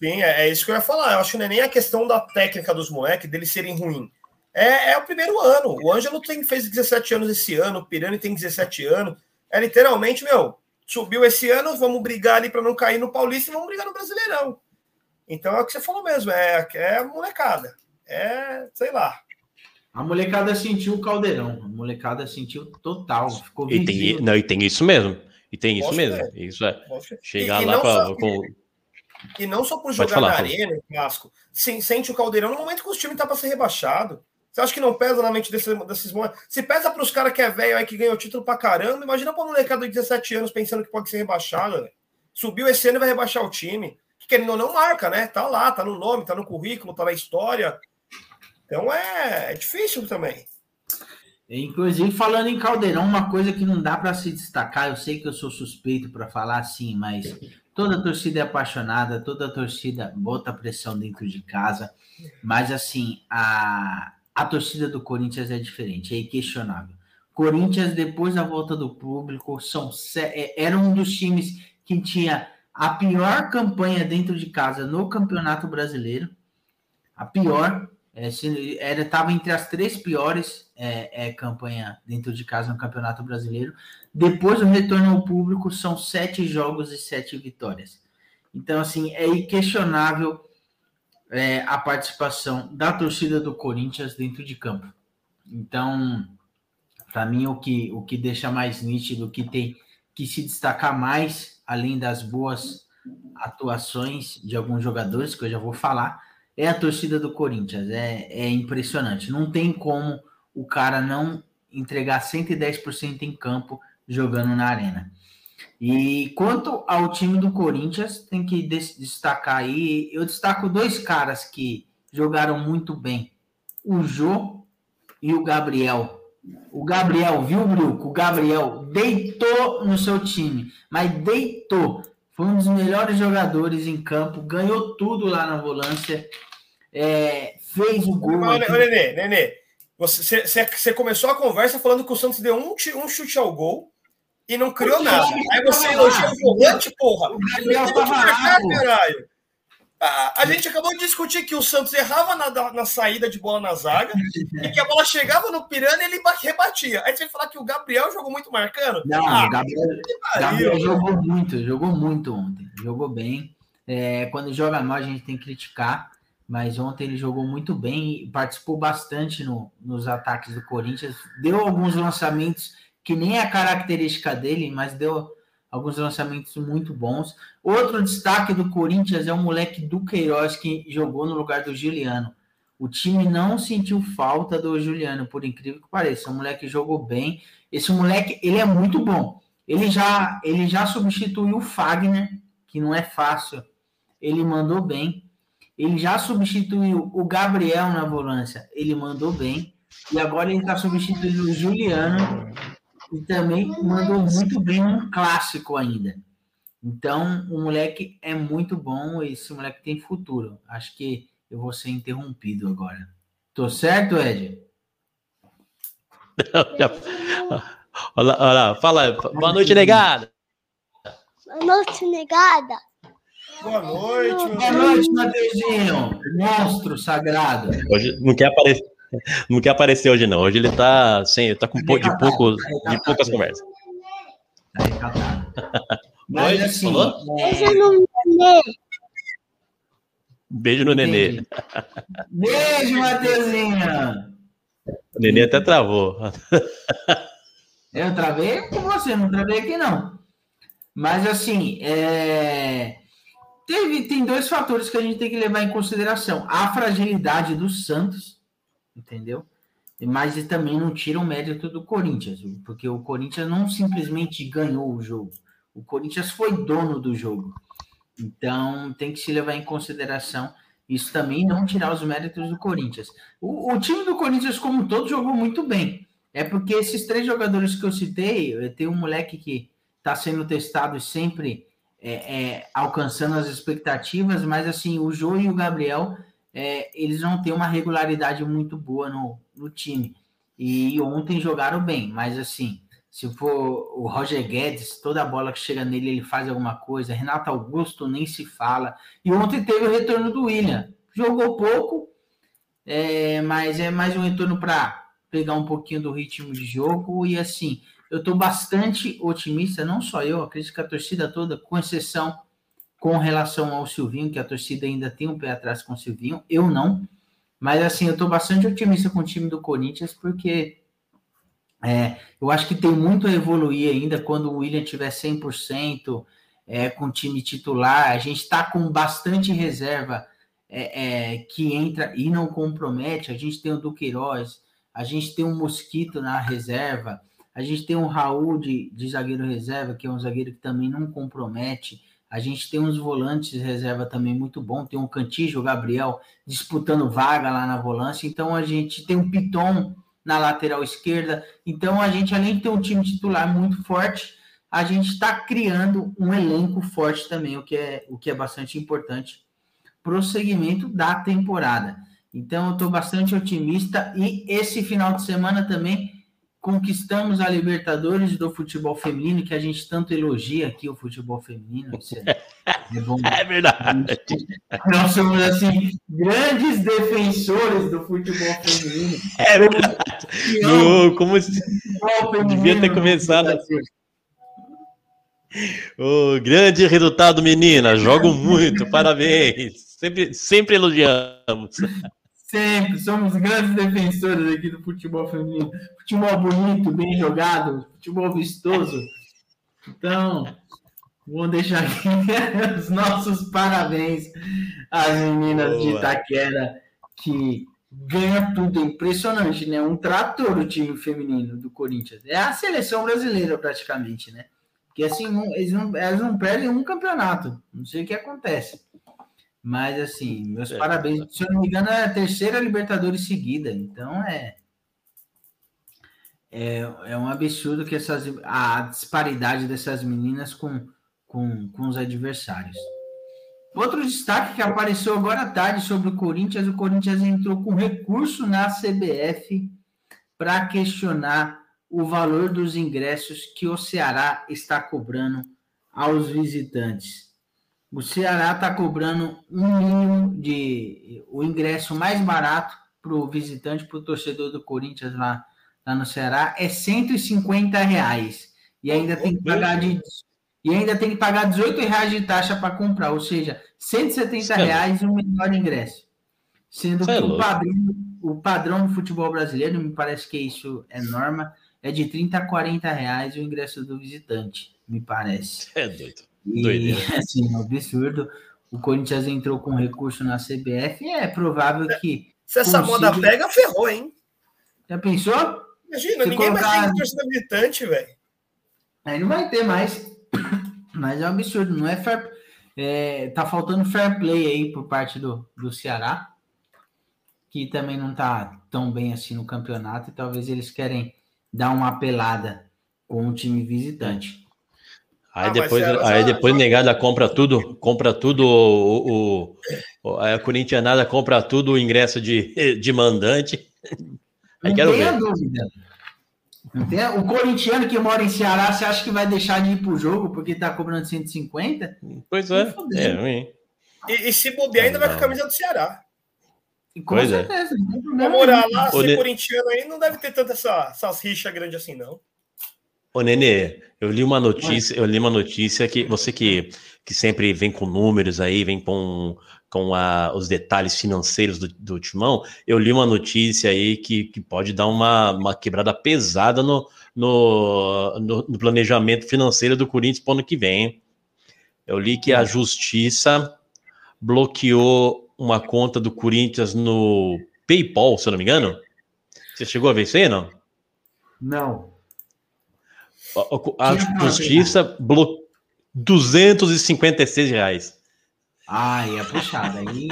Sim, é, é isso que eu ia falar. Eu acho que não é nem a questão da técnica dos moleques, deles serem ruins. É, é o primeiro ano. O Ângelo tem, fez 17 anos esse ano, o Pirani tem 17 anos. É literalmente, meu, subiu esse ano, vamos brigar ali para não cair no Paulista e vamos brigar no Brasileirão. Então é o que você falou mesmo, é, é molecada. É, sei lá. A molecada sentiu o caldeirão. A molecada sentiu total. Ficou E tem, não, e tem isso mesmo. E tem isso Posso mesmo. ver. Isso é. E- Chegar e lá não pra, só- com. E não só por jogar falar, na arena, no clássico. Sim, sente o caldeirão no momento que os times tá para ser rebaixado. Você acha que não pesa na mente desses, desses moleques? Se pesa para os caras que é velho aí que ganhou título pra caramba, imagina pra molecada de 17 anos pensando que pode ser rebaixado, velho. Subiu esse ano e vai rebaixar o time. Que querendo ou não marca, né? Tá lá, tá no nome, tá no currículo, tá na história. Então é, é difícil também. Inclusive, falando em Caldeirão, uma coisa que não dá para se destacar, eu sei que eu sou suspeito para falar assim, mas toda torcida é apaixonada, toda torcida bota pressão dentro de casa, mas assim, a, a torcida do Corinthians é diferente, é inquestionável. Corinthians, depois da volta do público, são, é- era um dos times que tinha a pior campanha dentro de casa no Campeonato Brasileiro, a pior, é, estava entre as três piores é, é, campanha dentro de casa no Campeonato Brasileiro. Depois do retorno ao público, são sete jogos e sete vitórias. Então, assim, é inquestionável é, a participação da torcida do Corinthians dentro de campo. Então, para mim, o que, o que deixa mais nítido, o que tem que se destacar mais, além das boas atuações de alguns jogadores, que eu já vou falar, é a torcida do Corinthians. É, é impressionante. Não tem como o cara não entregar 110% em campo jogando na arena. E quanto ao time do Corinthians, tem que des- destacar aí. Eu destaco dois caras que jogaram muito bem: o Jô e o Gabriel. O Gabriel, viu, Bruco? O Gabriel deitou no seu time, mas deitou. Foi um dos melhores jogadores em campo, ganhou tudo lá na volância, é, fez o gol. Mas, aqui. Nenê, Nenê, você, você, você começou a conversa falando que o Santos deu um, um chute ao gol e não criou nada. Aí você elogia lá. o volante, porra. O Gabriel tava marcar, caralho. A, a gente acabou de discutir que o Santos errava na, na saída de bola na zaga e que a bola chegava no Pirani e ele ba- rebatia. Aí você vai falar que o Gabriel jogou muito marcando? Não, Ah, o Gabriel. Gabriel jogou muito, jogou muito ontem. Jogou bem. É, quando joga mal, a gente tem que criticar. Mas ontem ele jogou muito bem e participou bastante no- nos ataques do Corinthians. Deu alguns lançamentos que nem é a característica dele, mas deu alguns lançamentos muito bons. Outro destaque do Corinthians é o moleque do Queiroz que jogou no lugar do Juliano. O time não sentiu falta do Juliano, por incrível que pareça. O moleque jogou bem. Esse moleque, ele é muito bom. Ele já, ele já substituiu o Fagner, que não é fácil. Ele mandou bem. Ele já substituiu o Gabriel na volância. Ele mandou bem. E agora ele está substituindo o Juliano, e também mandou muito bem um clássico ainda. Então, o moleque é muito bom, esse moleque tem futuro. Acho que eu vou ser interrompido agora. Tô certo, Ed? olha, olha, fala, boa noite, negada. Boa noite, negada. Boa noite, meu Boa noite, Mateuzinho. Monstro sagrado. Hoje não quer aparecer. Não quer aparecer hoje, não. Hoje ele tá sem, tá com pou- de, pouco, de poucas conversas. Tá recatado. Mas Oi, assim, falou? é, não me nenê. Beijo no nenê. Beijo. O nenê até travou. Eu travei com você, não travei aqui não. Mas assim, é, teve, tem dois fatores que a gente tem que levar em consideração: a fragilidade do Santos, entendeu? Mas também não tira o mérito do Corinthians, porque o Corinthians não simplesmente ganhou o jogo, o Corinthians foi dono do jogo. Então tem que se levar em consideração isso também, não tirar os méritos do Corinthians. O, o time do Corinthians, como um todo, jogou muito bem. É porque esses três jogadores que eu citei, eh, tem um moleque que está sendo testado e sempre é, é, alcançando as expectativas, mas assim, o Jô e o Gabriel, é, eles não têm uma regularidade muito boa no, no time. E ontem jogaram bem, mas assim, se for o Roger Guedes, toda bola que chega nele, ele faz alguma coisa. Renato Augusto nem se fala. E ontem teve o retorno do William. Jogou pouco, é, mas é mais um retorno para pegar um pouquinho do ritmo de jogo. E assim, eu estou bastante otimista, não só eu, acredito que a torcida toda, com exceção com relação ao Silvinho, que a torcida ainda tem um pé atrás com o Silvinho, eu não. Mas assim, eu estou bastante otimista com o time do Corinthians, porque é, eu acho que tem muito a evoluir ainda quando o William tiver 100% é, com o time titular. A gente está com bastante reserva é, é, que entra e não compromete. A gente tem o Duqueiroz, a gente tem um Mosquito na reserva, a gente tem um Raul de, de zagueiro reserva, que é um zagueiro que também não compromete. A gente tem uns volantes reserva também muito bom. Tem um Cantijo, o Gabriel, disputando vaga lá na volância. Então a gente tem um Piton na lateral esquerda. Então a gente, além de ter um time titular muito forte, a gente está criando um elenco forte também, o que é, o que é bastante importante para o segmento da temporada. Então eu estou bastante otimista e esse final de semana também conquistamos a Libertadores do futebol feminino, que a gente tanto elogia aqui o futebol feminino. É, é bom. É verdade. Nós somos, assim, grandes defensores do futebol feminino. É verdade. No- como se- Futebol feminino Devia ter começado- o grande resultado, menina. Jogo muito, parabéns. Sempre, sempre elogiamos. Sempre, somos grandes defensores aqui do futebol feminino. Futebol bonito, bem jogado, futebol vistoso. Então, vou deixar aqui os nossos parabéns às meninas de Boa. Itaquera, que ganha tudo. É impressionante, né? Um trator o time feminino do Corinthians. É a seleção brasileira, praticamente, né? Porque assim, não- eles não, elas não perdem um campeonato. Não sei o que acontece. Mas, assim, meus É. parabéns. Se eu não me engano, é a terceira Libertadores seguida. Então, é. É, é um absurdo que essas, a disparidade dessas meninas com, com, com os adversários. Outro destaque que apareceu agora à tarde sobre o Corinthians: o Corinthians entrou com recurso na CBF para questionar o valor dos ingressos que o Ceará está cobrando aos visitantes. O Ceará está cobrando um mínimo de o ingresso mais barato para o visitante, para o torcedor do Corinthians lá, lá no Ceará, é 150 reais. E ainda tem que pagar de e ainda tem que pagar 18 reais de taxa para comprar, ou seja, 170 Isso é reais o menor ingresso. Sendo é que o padrão, o padrão do futebol brasileiro, me parece que isso é norma, é de 30 a 40 reais o ingresso do visitante. me parece. É doido. E, Doideira. assim, um absurdo. O Corinthians entrou com recurso na CBF. É provável que. Se essa Consiga. moda pega, ferrou, hein? Já pensou? Imagina, Se ninguém mais colocar- tem torcida militante, velho. Aí não vai ter mais. Mas é um absurdo, não é fair. é, tá faltando fair play aí por parte do, do Ceará, que também não tá tão bem assim no campeonato, e talvez eles querem dar uma apelada com o time visitante. Aí Ah, depois, aí depois negada compra tudo, compra tudo o, o, o- a Corintianada compra tudo o ingresso de, de mandante. Aí Não quero ver. dúvida. Não O corintiano que mora em Ceará, você acha que vai deixar de ir pro jogo porque tá cobrando 150? Pois é. é ruim. E, e se bobear, ainda vai com a camisa do Ceará. Com Pois é. certeza, não tem Pra problema morar lá, ser Ne- corintiano aí, não deve ter tanta essa, essas rixas grandes assim, não. Ô, Nenê, eu li uma notícia, eu li uma notícia que você que, que sempre vem com números aí, vem com, com a- os detalhes financeiros do, do timão, eu li uma notícia aí que, que pode dar uma, uma quebrada pesada no, no, no- no planejamento financeiro do Corinthians para o ano que vem. Eu li que a justiça bloqueou uma conta do Corinthians no PayPal, se eu não me engano. Você chegou a ver isso aí, não? Não. A, a justiça bloqueou 256 reais. Ai, é puxada. Aí,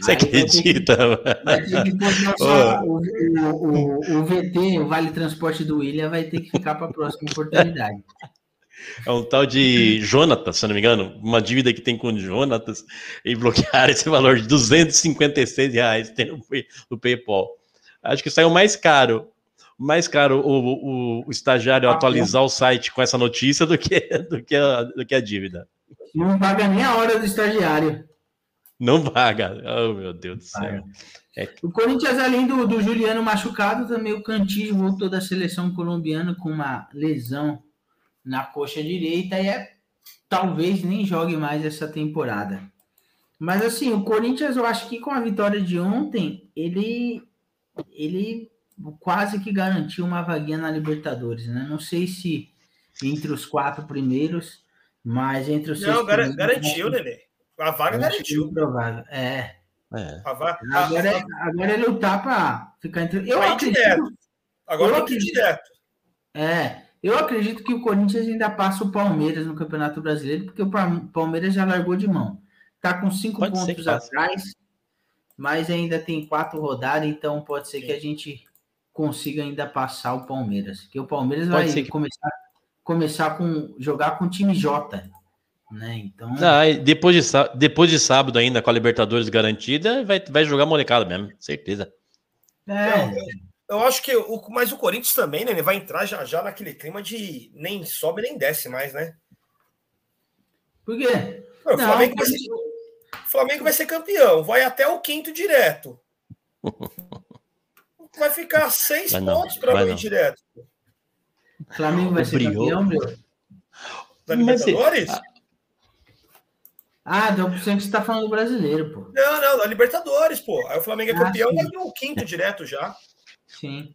Você Aí vai ter que- acredita? vai ter que botar só o, o, o, VT, o Vale Transporte do William, vai ter que ficar para a próxima oportunidade. É um tal de Jonatas, se não me engano, uma dívida que tem com o Jonatas, e bloquearam esse valor de 256 reais no PayPal. Acho que saiu mais caro. Mais caro o, o, o estagiário Ah, atualizar o site com essa notícia do que, do que, a, do que a dívida. Não paga nem a hora do estagiário. Não paga. Oh, meu Deus do céu. É. O Corinthians, além do, do Juliano machucado, também o Cantillo voltou da seleção colombiana com uma lesão na coxa direita e é, talvez nem jogue mais essa temporada. Mas assim, o Corinthians, eu acho que com a vitória de ontem, ele, ele quase que garantiu uma vaguinha na Libertadores, né? Não sei se entre os quatro primeiros, mas entre os seis Não, gar- primeiros, garantiu, Nenê. A vaga acho garantiu. improvável. É, É. A vaga, Agora é, agora é lutar para ficar entre. Eu Vai acredito, direto. agora eu acredito. direto. é, eu acredito que o Corinthians ainda passa o Palmeiras no Campeonato Brasileiro, porque o Palme- Palmeiras já largou de mão. Tá com cinco Pode pontos atrás, mas ainda tem quatro rodadas, então pode ser que a gente consiga ainda passar o Palmeiras. Porque o Palmeiras Pode vai ser que- começar, começar com jogar com o time J. Né? Então, Não, depois, de, depois de sábado ainda, com a Libertadores garantida, vai, vai jogar molecada mesmo, certeza. é, Eu acho que o, mas o Corinthians também, né? Ele vai entrar já já naquele clima de nem sobe nem desce mais, né? por quê? Pô, O Não, Flamengo, vai mas- ser, o Flamengo vai ser campeão, vai até o quinto direto. Vai ficar seis Vai não, pontos para não. direto. Flamengo vai O ser campeão, meu. Da Mas Libertadores? Ah, então você está falando do brasileiro, pô. Não, não, da Libertadores, pô. Aí o Flamengo é Ah, campeão, sim. vai no quinto direto já. Sim.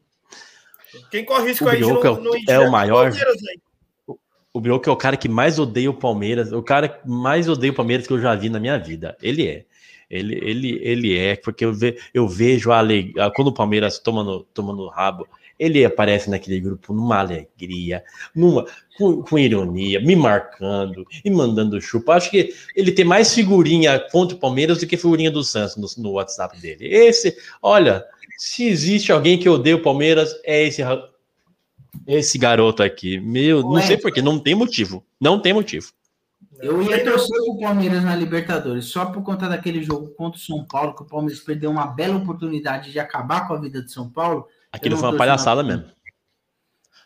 Quem corre risco O aí de Brioco é o- não, não é o direto maior. Palmeiras aí. O Brioco é o cara que mais odeia o Palmeiras, o cara que mais odeia o Palmeiras que eu já vi na minha vida. Ele é. Ele, ele, ele é, porque eu, ve, eu vejo a alegria. Quando o Palmeiras toma no, toma no rabo, ele aparece naquele grupo numa alegria, numa, com, com ironia, me marcando e mandando chupa. Acho que ele tem mais figurinha contra o Palmeiras do que figurinha do Santos no, no WhatsApp dele. Esse, olha, se existe alguém que odeia o Palmeiras, é esse, esse garoto aqui. Meu, não sei porquê, não tem motivo. Não tem motivo. Eu ia torcer pro Palmeiras na Libertadores, só por conta daquele jogo contra o São Paulo, que o Palmeiras perdeu uma bela oportunidade de acabar com a vida de São Paulo. Aquilo foi uma palhaçada mesmo.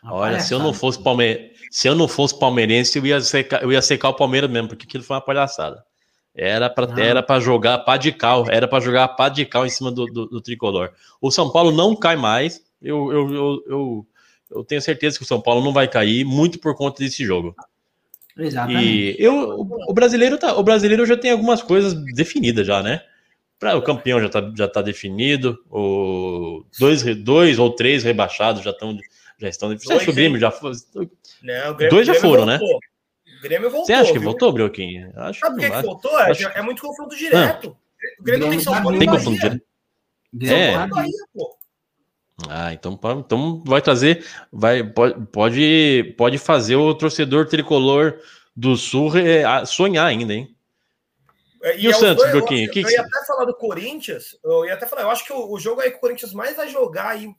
Uma Olha, se eu não palhaçada. fosse palme... se eu não fosse palmeirense, eu ia secar, eu ia secar o Palmeiras mesmo, porque aquilo foi uma palhaçada. Era para era para jogar pá de cal, era para jogar pá de cal em cima do, do, do tricolor. O São Paulo não cai mais. Eu, eu, eu, eu, eu tenho certeza que o São Paulo não vai cair, muito por conta desse jogo. Exatamente. E eu, o, o brasileiro tá, o brasileiro já tem algumas coisas definidas já, né? Pra, o campeão já tá, já tá definido, o dois, dois ou três rebaixados já estão Já estão. Você Dois, o Grêmio já foi? Não, o Grêmio, Dois já Grêmio foram, né? voltou. O Grêmio voltou. Você acha que viu? voltou, Brioquinho? Acho Sabe por que, que acho. voltou? É, Acho- é muito confronto direto. O Grêmio tem São Paulo e Tem Bahia. confronto direto? Grêmio É. São Paulo Bahia, pô. Ah, então, então vai trazer, vai, pode, pode, pode fazer o torcedor tricolor do Sul é, sonhar ainda, hein? É, E o é os Santos, dois- Broquinho, Eu, que que eu ia até falar do Corinthians. Eu ia até falar, eu acho que o, o jogo aí que o Corinthians mais vai jogar aí,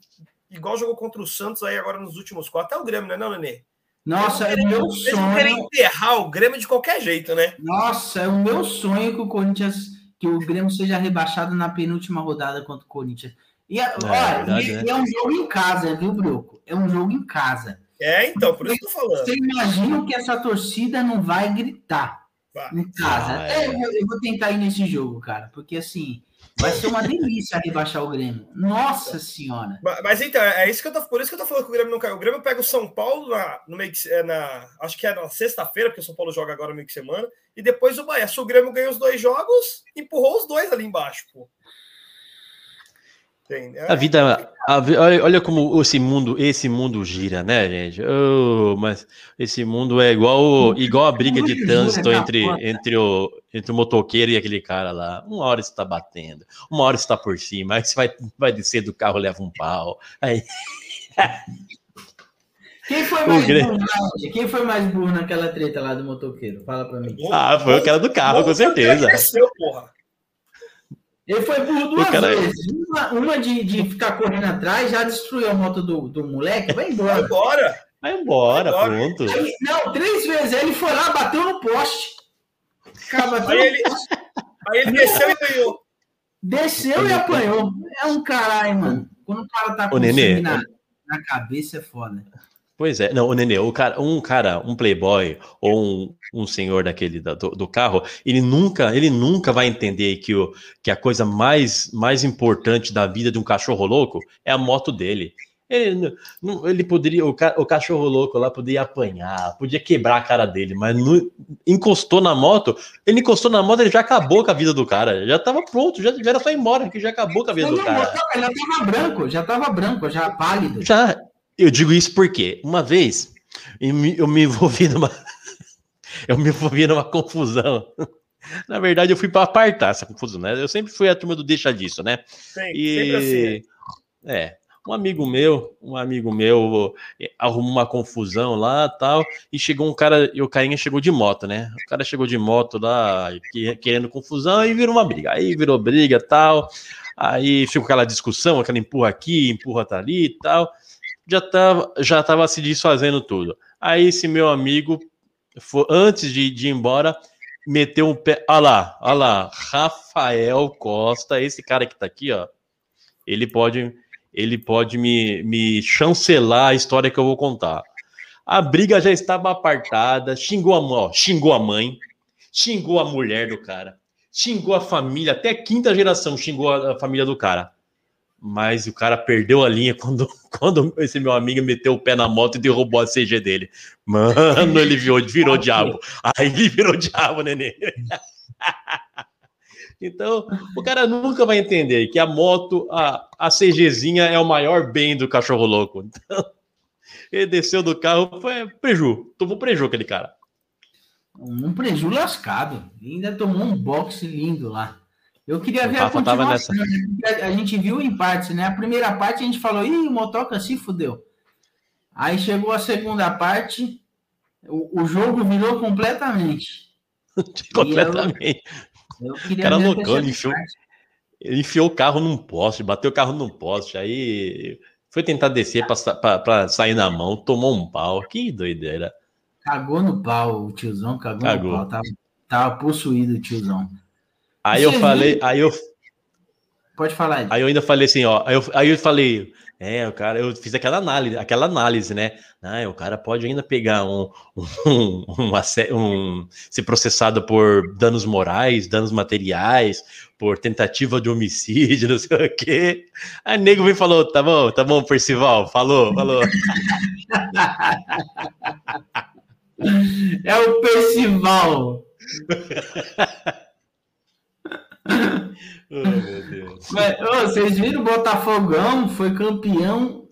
igual jogou contra o Santos aí agora nos últimos quatro, até o Grêmio, né, não, Nenê? Nossa, é Eles o meu querer- eles sonho. enterrar o Grêmio de qualquer jeito, né? Nossa, é o meu sonho que o Corinthians, que o Grêmio seja rebaixado na penúltima rodada contra o Corinthians. E, é, olha, verdade, e- né? e é um jogo em casa, viu, Broco? É um jogo em casa. É, então, por isso que eu tô falando. Você imagina que essa torcida não vai gritar Vai. em casa. Ah, É, é. eu, vou- eu vou tentar ir nesse jogo, cara, porque assim, vai ser uma delícia rebaixar o Grêmio. Nossa senhora. Mas, mas então, é isso que eu tô, por isso que eu tô falando que o Grêmio não caiu. O Grêmio pega o São Paulo na, no meio de, é na, acho que é na sexta-feira, porque o São Paulo joga agora no meio de semana, e depois o Bahia. Se o Grêmio ganhou os dois jogos, empurrou os dois ali embaixo, pô. É, A vida, a olha, olha como esse mundo, esse mundo gira, né, gente? Oh, mas esse mundo é igual, igual a briga de trânsito gira, entre, entre, o, entre o motoqueiro e aquele cara lá. Uma hora está batendo, uma hora está por cima, aí você vai, vai descer do carro, leva um pau. Aí, Quem foi mais burro, Quem foi mais burro naquela treta lá do motoqueiro? Fala pra mim. ah, foi o cara do carro, com certeza. Cresceu, porra. Ele foi burro duas O cara- vezes. Uma, uma de, de ficar correndo atrás, já destruiu a moto do, do moleque, vai embora. Agora, Vai embora, Agora. pronto. Aí, não, três vezes. Aí ele foi lá, bateu no poste. Bateu Aí ele- aí ele desceu e ganhou. desceu e apanhou. É um caralho, mano. Quando o cara tá com Nenê, sangue na, na cabeça, é foda. Pois é, não, o Nenê, o cara, um cara, um playboy ou um, um senhor daquele da- do, do carro, ele nunca, ele nunca vai entender que, o, que a coisa mais, mais importante da vida de um cachorro louco é a moto dele. Ele, não- ele poderia, o, ca- o cachorro louco lá poderia apanhar, podia quebrar a cara dele, mas não- encostou na moto, ele encostou na moto, ele já acabou com a vida do cara, já tava pronto, já, já era só ir embora, que já acabou com a vida Ele do cara. já tava branco, já tava branco, já pálido. Já, eu digo isso porque uma vez eu me, eu me envolvi numa eu me envolvi numa confusão. Na verdade, eu fui para apartar essa confusão, né? Eu sempre fui a turma do deixa disso, né? Sempre, sempre assim. E é, um amigo meu, um amigo meu eh, arrumou uma confusão lá, tal, e chegou um cara, e o carinha chegou de moto, né? O cara chegou de moto lá, que- querendo confusão, e virou uma briga. Aí virou briga, tal. Aí ficou aquela discussão, aquela empurra aqui, empurra tá ali e tal. Já tava, já tava se desfazendo tudo. Aí esse meu amigo, foi, antes de, de ir embora, meteu um pé. Olha lá, olha lá, Rafael Costa, esse cara que tá aqui, ó. Ele pode, ele pode me, me chancelar a história que eu vou contar. A briga já estava apartada, xingou a, ó, xingou a mãe, xingou a mulher do cara, xingou a família, até quinta geração xingou a família do cara. Mas o cara perdeu a linha quando, quando esse meu amigo meteu o pé na moto e derrubou a CG dele. Mano, ele virou, virou diabo. Aí ele virou diabo, neném. Então, o cara nunca vai entender que a moto, a, a CGzinha é o maior bem do cachorro louco. Então, ele desceu do carro, foi preju, tomou preju aquele cara. Um preju lascado. Ainda tomou um boxe lindo lá. Eu queria O ver a continuação. né? A gente viu em partes, né? A primeira parte a gente falou, ih, o motoca se fudeu. Aí chegou a segunda parte, o, o jogo virou completamente. Completamente. Eu queria Cara ver a loucão, ele enfiou-. Ele enfiou o carro num poste, bateu o carro num poste, aí foi tentar descer para sair na mão, tomou um pau. Que doideira. Cagou no pau, o tiozão cagou, Cagou. no pau. Tava, tava possuído o tiozão. Aí eu falei, aí eu, Pode falar, aí eu ainda falei assim, ó, aí eu, aí eu falei, é, o cara, eu fiz aquela análise, aquela análise, né? Ah, o cara pode ainda pegar um, um, um, um- ser processado por danos morais, danos materiais, por tentativa de homicídio, não sei o quê. Aí nego veio e falou, tá bom, tá bom, Percival, falou, falou. É o Percival. Oh, meu Deus. Mas, ô, vocês viram o Botafogão? Foi campeão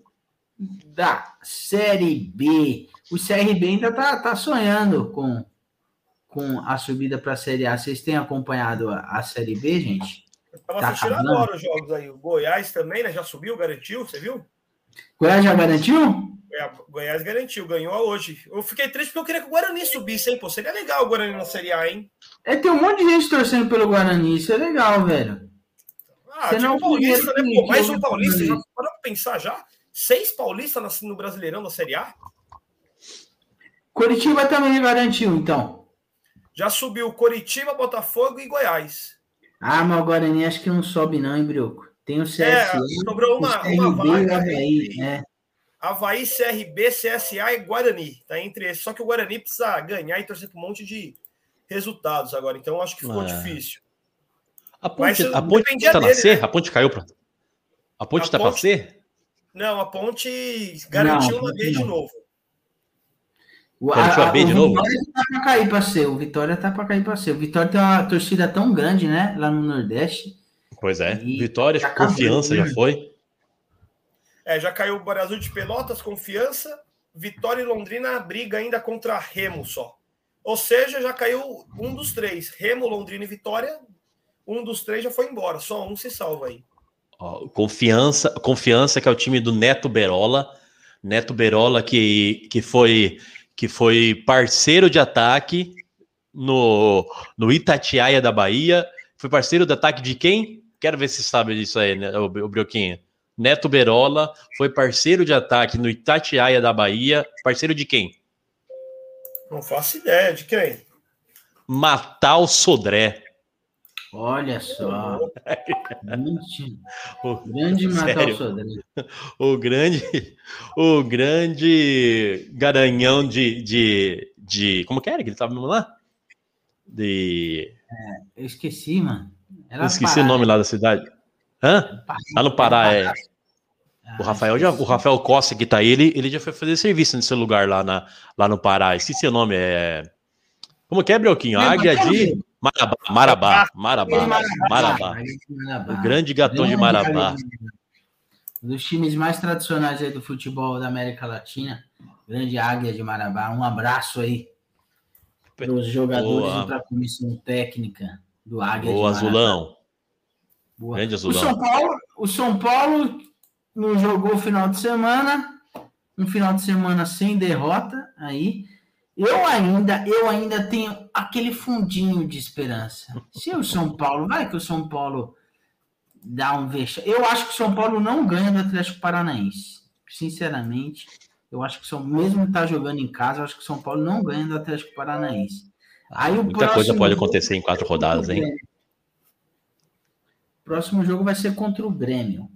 da Série B. O CRB ainda tá, tá sonhando com, com a subida para a Série A. Vocês têm acompanhado a, a Série B, gente? Eu tava Tá assistindo acabando? agora os jogos aí. O Goiás também, né? Já subiu, garantiu, você viu? Goiás já garantiu? É, Goiás garantiu, ganhou hoje. Eu fiquei triste porque eu queria que o Guarani subisse, hein? Pô, seria legal o Guarani na Série A, hein? É, tem um monte de gente torcendo pelo Guarani. Isso é legal, velho. Ah, Você time não paulista, né? Pô, mais um paulista. Já pra pensar já? Seis paulistas no Brasileirão da Série A? Curitiba também garantiu, então. Já subiu Coritiba, Botafogo e Goiás. Ah, mas o Guarani acho que não sobe, não, hein, Brioco? Tem o CSE, É, sobrou uma- CRB uma vaga Havaí. entre- É. Havaí, CRB, CSA e Guarani. Tá entre esses. Só que o Guarani precisa ganhar e torcer pra um monte de resultados agora. Então acho que ficou Ah. difícil. A Mas ponte, a ponte dependia tá na C? né? A ponte caiu pra. A ponte A tá pra ponte- C? Não, a Ponte garantiu Não, uma vez de novo. O, Garantiu a B de o novo? Vitória tá pra cair pra ser. O Vitória tá pra cair pra ser. O Vitória tem uma torcida tão grande, né? Lá no Nordeste. Pois é. E Vitória, confiança já foi. É, já caiu o Brasil de Pelotas, confiança. Vitória e Londrina briga ainda contra Remo só. Ou seja, já caiu um dos três. Remo, Londrina e Vitória. Um dos três já foi embora. Só um se salva aí. Confiança, confiança que é o time do Neto Berola. Neto Berola que, que foi que foi parceiro de ataque no, no Itatiaia da Bahia. Foi parceiro de ataque de quem? Quero ver se sabe disso aí, né, o, o Brioquinho. Neto Berola foi parceiro de ataque no Itatiaia da Bahia. Parceiro de quem? Não faço ideia de quem. Matal Sodré. Olha só. O- grande Matal Sério? Sodré. o grande, o grande garanhão de, de, de como que era que ele estava lá? De, Eu esqueci, mano. Era eu esqueci Pará, o nome lá da cidade. Hã? Pará. Lá no Pará, é. Ah, O Rafael já, o Rafael Costa que tá aí, ele, ele já foi fazer serviço nesse lugar lá, na, lá no Pará. Esqueci o nome, é. Como que é, Brioquinho? Águia de Marabá, Marabá, Marabá, Marabá. O grande gatão de Marabá. Um dos times mais tradicionais aí do futebol da América Latina. Grande Águia de Marabá. Um abraço aí para os jogadores Boa. e para a comissão técnica do Águia Boa, de Marabá. Azulão. Boa. Grande O Azulão. São Paulo, o São Paulo não jogou o final de semana, um final de semana sem derrota aí. Eu ainda, eu ainda tenho aquele fundinho de esperança. Se o São Paulo, vai que o São Paulo dá um vexame. Eu acho que o São Paulo não ganha do Atlético Paranaense. Sinceramente, eu acho que o São mesmo tá jogando em casa, eu acho que o São Paulo não ganha do Atlético Paranaense. Aí o Muita coisa pode acontecer em quatro rodadas, hein? Próximo jogo vai ser contra o Grêmio.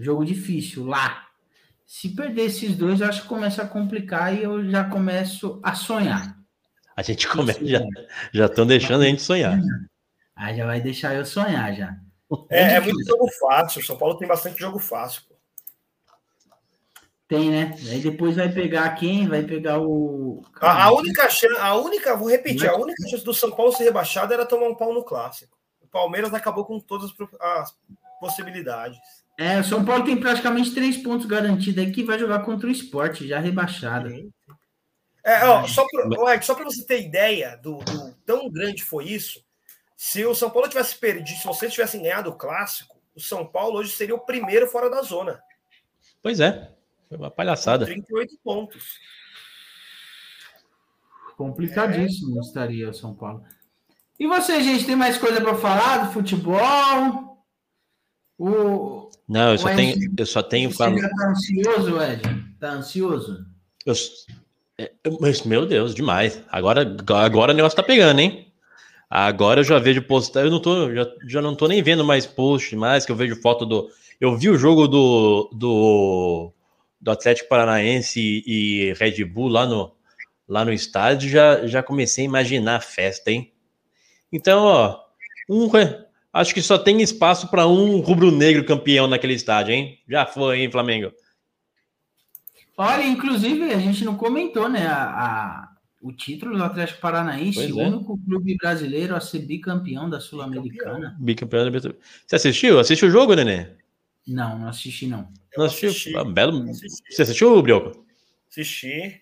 Jogo difícil lá. Se perder esses dois, eu acho que começa a complicar e eu já começo a sonhar. A gente começa, já já estão deixando a gente sonhar. Aí já vai deixar eu sonhar já. É, é muito jogo fácil. O São Paulo tem bastante jogo fácil. pô. Tem, né? Aí depois vai pegar quem? Vai pegar o. A, a única chance, a única, vou repetir, a única chance do São Paulo ser rebaixado era tomar um pau no clássico. O Palmeiras acabou com todas as possibilidades. É, o São Paulo tem praticamente três pontos garantidos aqui, vai jogar contra o esporte, já rebaixado. É, ó, só para você ter ideia do, do tão grande foi isso, se o São Paulo tivesse perdido, se vocês tivessem ganhado o clássico, o São Paulo hoje seria o primeiro fora da zona. Pois é, foi uma palhaçada. 38 pontos. Complicadíssimo estaria o São Paulo. E você, gente, tem mais coisa para falar do futebol? O, Não, eu só tenho, eu só tenho você já tá ansioso, Ed? Tá ansioso? eu- é, eu- mas, meu Deus, demais. Agora, agora o negócio tá pegando, hein? Agora eu já vejo postar, eu não tô, já, já não tô nem vendo mais post mais, que eu vejo foto do. Eu vi o jogo do, do, do Atlético Paranaense e, e Red Bull lá no, lá no estádio, já, já comecei a imaginar a festa, hein? Então, ó, um, acho que só tem espaço para um rubro-negro campeão naquele estádio, hein? Já foi, hein, Flamengo? Olha, inclusive, a gente não comentou, né? A, a- o título do Atlético Paranaense, Pois o é. único clube brasileiro a ser bicampeão da Sul-Americana. Bicampeão da Libertadores. Você assistiu? Assistiu o jogo, Nenê? Não, não assisti, não. Não assistiu? assisti. Ah, belo... Assisti. Você assistiu, Brioco? Assisti.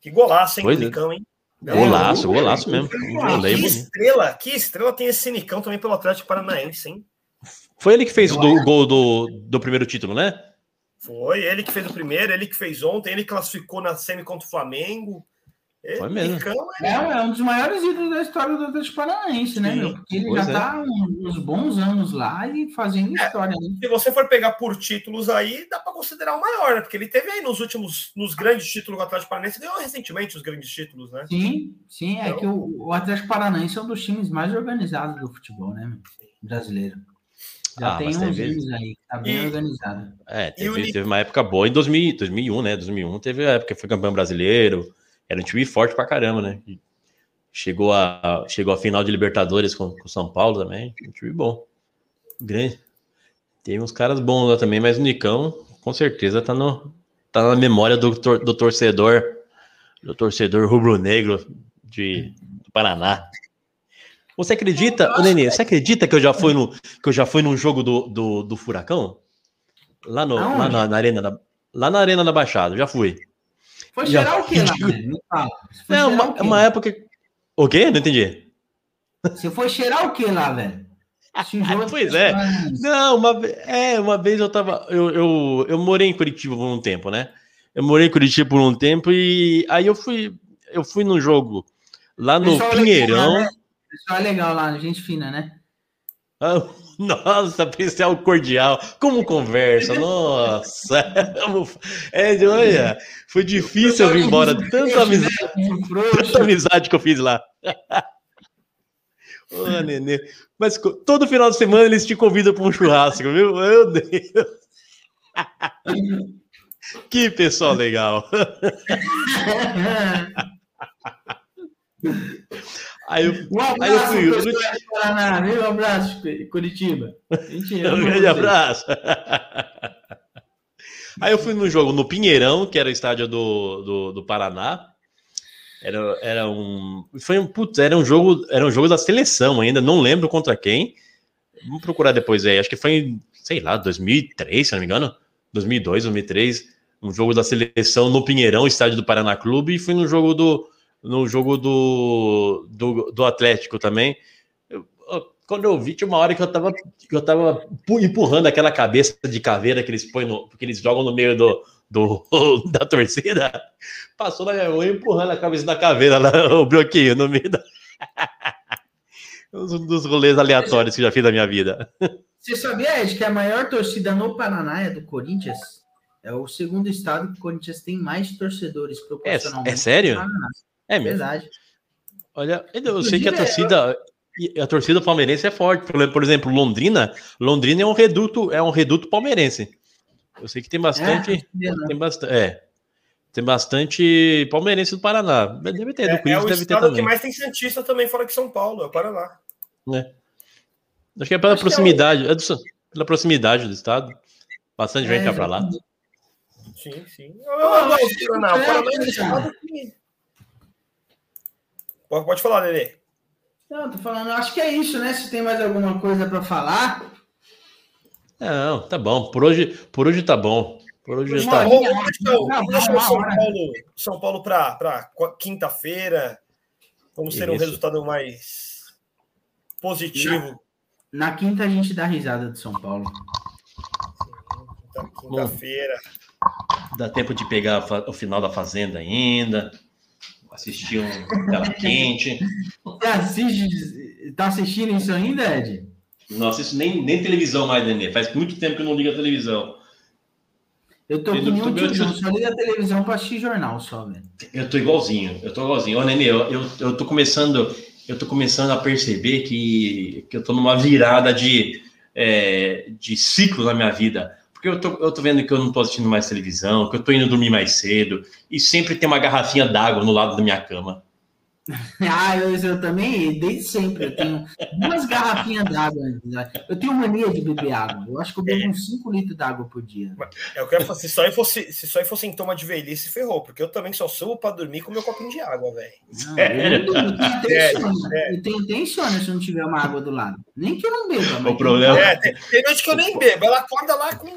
Que golaço, hein, Pois é. Hein? Golaço, eu- golaço eu- mesmo. Que estrela, que estrela tem esse Nicão também pelo Atlético Paranaense, hein? Foi ele que fez o gol do, do primeiro título, né? Foi ele que fez o primeiro, ele que fez ontem, ele classificou na semi contra o Flamengo. Ele, Foi mesmo. Nicão É, é um dos maiores ídolos da história do Atlético Paranaense, né, meu? Porque ele pois já é. tá uns bons anos lá e fazendo história, né? Se você for pegar por títulos aí, dá para considerar o maior, né? Porque ele teve aí nos últimos, nos grandes títulos do Atlético Paranaense, ganhou recentemente os grandes títulos, né? Sim, sim, é Então- que o, o Atlético Paranaense é um dos times mais organizados do futebol, né, brasileiro. Já Ah, tem uns teve- anos aí, que tá bem E- organizado. É, o teve, Ni- teve uma época boa em 2000, 2001, né? 2001 teve a época que foi campeão brasileiro. Era um time forte pra caramba, né? Chegou a, chegou a final de Libertadores com o São Paulo também. Um time bom. Grande. Tem uns caras bons lá também, mas o Nicão, com certeza, tá, no, tá na memória do, tor- do torcedor, do torcedor rubro-negro de, do Paraná. Você acredita, ô Nenê, você acredita que eu já fui no, que eu já fui num jogo do, do, do Furacão? Lá, no, lá, na, na arena da, lá na Arena da Baixada, já fui. Foi cheirar o quê lá, É cheirar uma, o quê? uma época. O quê? Não entendi. Você foi cheirar o quê lá, velho? Pois é. Não, uma, é, uma vez eu tava. Eu, eu, eu morei em Curitiba por um tempo, né? Eu morei em Curitiba por um tempo e aí eu fui. Eu fui num jogo lá no legal Pinheirão. lá, né? Pessoal é legal lá, gente fina, né? Ah, Nossa, pessoal cordial, como conversa, nossa. É, olha, foi difícil eu vir embora, tanta amizade, tanta amizade que eu fiz lá. Ô, Nenê. Mas todo final de semana eles te convidam para um churrasco, viu? Meu Deus. Que pessoal legal. Aí eu, Um Aí eu abraço, fui, eu de Paraná? Um abraço, Curitiba. Um grande abraço. Aí eu fui no jogo no Pinheirão, que era o estádio do, do, do Paraná. Era, era um. Foi um. Putz, era um jogo. Era um jogo da seleção ainda, não lembro contra quem. Vamos procurar depois aí. Acho que foi em, sei lá, 2003, se não me engano. 2002, 2003. Um jogo da seleção no Pinheirão, estádio do Paraná Clube, e fui no jogo do. No jogo do, do, do Atlético também. Eu- eu- quando eu vi, tinha uma hora que eu tava, que eu tava pu- empurrando aquela cabeça de caveira que eles põem no, que eles jogam no meio do, do da torcida. Passou na minha mão empurrando a cabeça da caveira lá, o bloqueio no meio da. Um dos rolês aleatórios que eu já fiz da minha vida. Você sabia, Ed, que a maior torcida no Paraná é do Corinthians? É o segundo estado que o Corinthians tem mais torcedores É, proporcionalmente. é sério? É mesmo. Verdade. Olha, eu sei que a torcida. e A torcida palmeirense é forte. Por exemplo, Londrina. Londrina é um reduto, é um reduto palmeirense. Eu sei que tem bastante. É. Tem bastante. É. Tem bastante palmeirense do Paraná. Deve ter, do É, é Corinthians o deve ter estado também. que mais tem Santista também fora de São Paulo, é o Paraná. Acho que é pela Acho é proximidade. É do- pela proximidade do estado. Bastante gente É, vai pra lá. Sim, sim. Eu, eu, eu gosto do Paraná. O é, Paraná é um é. estado que- Pode, pode falar, Nenê. Não, tô falando, acho que é isso, né? Se tem mais alguma coisa para falar. Não, tá bom. Por hoje, por hoje tá bom. Por hoje Uma tá. Não, deixar o São. Paulo, São Paulo para quinta-feira. Vamos ter um resultado mais positivo. Na quinta a gente dá risada de São Paulo. Quinta-feira. Dá tempo de pegar o final da Fazenda ainda. Assistir um tela quente. Você assiste, tá assistindo isso ainda, Ed? Não assisto nem, nem televisão mais, Nenê. Faz muito tempo que eu não ligo a televisão. Eu tô Eu nem tô- um eu- só liga a televisão pra assistir jornal só, velho. Eu tô igualzinho, eu tô igualzinho. Ô, Nenê, eu, eu, eu tô começando, eu tô começando a perceber que, que eu tô numa virada de, é, de ciclo na minha vida. Porque eu tô, eu tô vendo que eu não tô assistindo mais televisão, que eu tô indo dormir mais cedo, e sempre tem uma garrafinha d'água no lado da minha cama. Ah, eu, eu também, desde sempre. Eu tenho duas garrafinhas d'água. Eu tenho mania de beber água. Eu acho que eu bebo uns 5 litros d'água por dia. Eu quero falar, se aí fosse, se isso aí fosse sintoma de velhice, ferrou, porque eu também só subo pra dormir com meu copinho de água, velho. Não, eu, eu tenho sério. Eu tenho até insônia se não tiver uma água do lado. Nem que eu não beba. O problema É, tem, tem noite que eu nem bebo. Ela acorda lá com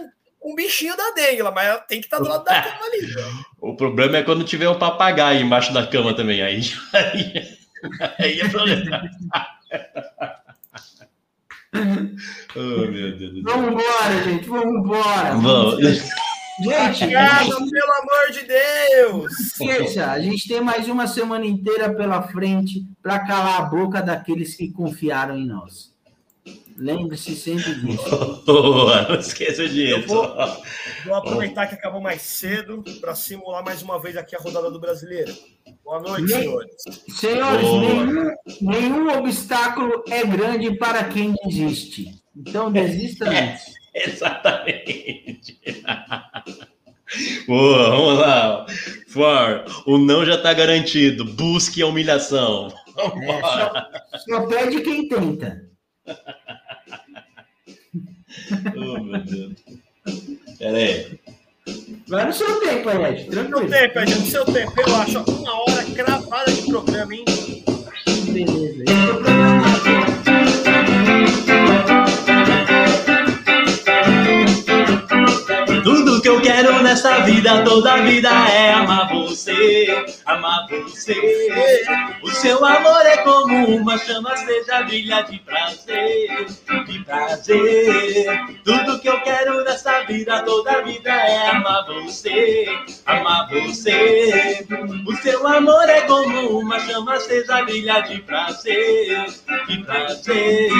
um bichinho da dengue, lá, mas ela tem que estar do lado da cama ali. O problema é quando tiver um papagaio embaixo da cama também. Aí, aí, aí é problema. oh, meu Deus do céu. Vamos embora, gente. Vamos embora. Vamos. Gente, Obrigado, pelo amor de Deus! esqueça. A gente tem mais uma semana inteira pela frente para calar a boca daqueles que confiaram em nós. Lembre-se sempre disso. Boa, não esqueça disso. Vou- Vou aproveitar que acabou mais cedo para simular mais uma vez aqui a rodada do brasileiro. Boa noite, Nem- senhores. Senhores, nenhum, nenhum obstáculo é grande para quem desiste. Então desista antes. Exatamente. Boa, vamos lá. For, o não já está garantido. Busque a humilhação. Vambora. Só pede quem tenta. Oh, meu Deus. Pera aí. Vai no seu tempo, Ed. No Tranquilo. tempo, é no seu tempo, eu acho. Uma hora cravada de programa, hein? Beleza. Esse é o programa. Que eu quero nessa vida, toda vida é amar você, amar você. O seu amor é como uma chama brilha de prazer, de prazer. Tudo que eu quero nessa vida, toda vida é amar você, amar você. O seu amor é como uma chama brilha de prazer, de prazer.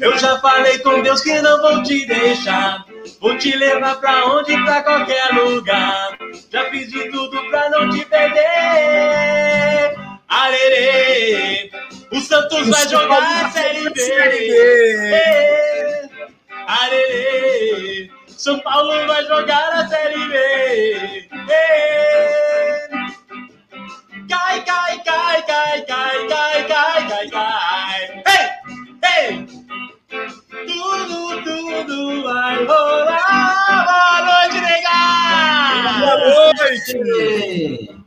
Eu já falei com Deus que não vou te deixar. Vou te levar pra onde, pra qualquer lugar. Já fiz de tudo pra não te perder. Arerê, o Santos vai jogar a Série B. É. Arerê, São Paulo vai jogar a Série B. É. Cai, cai, cai, cai, cai, cai, cai. Tudo, tudo vai rolar. Boa noite, nega! Boa noite!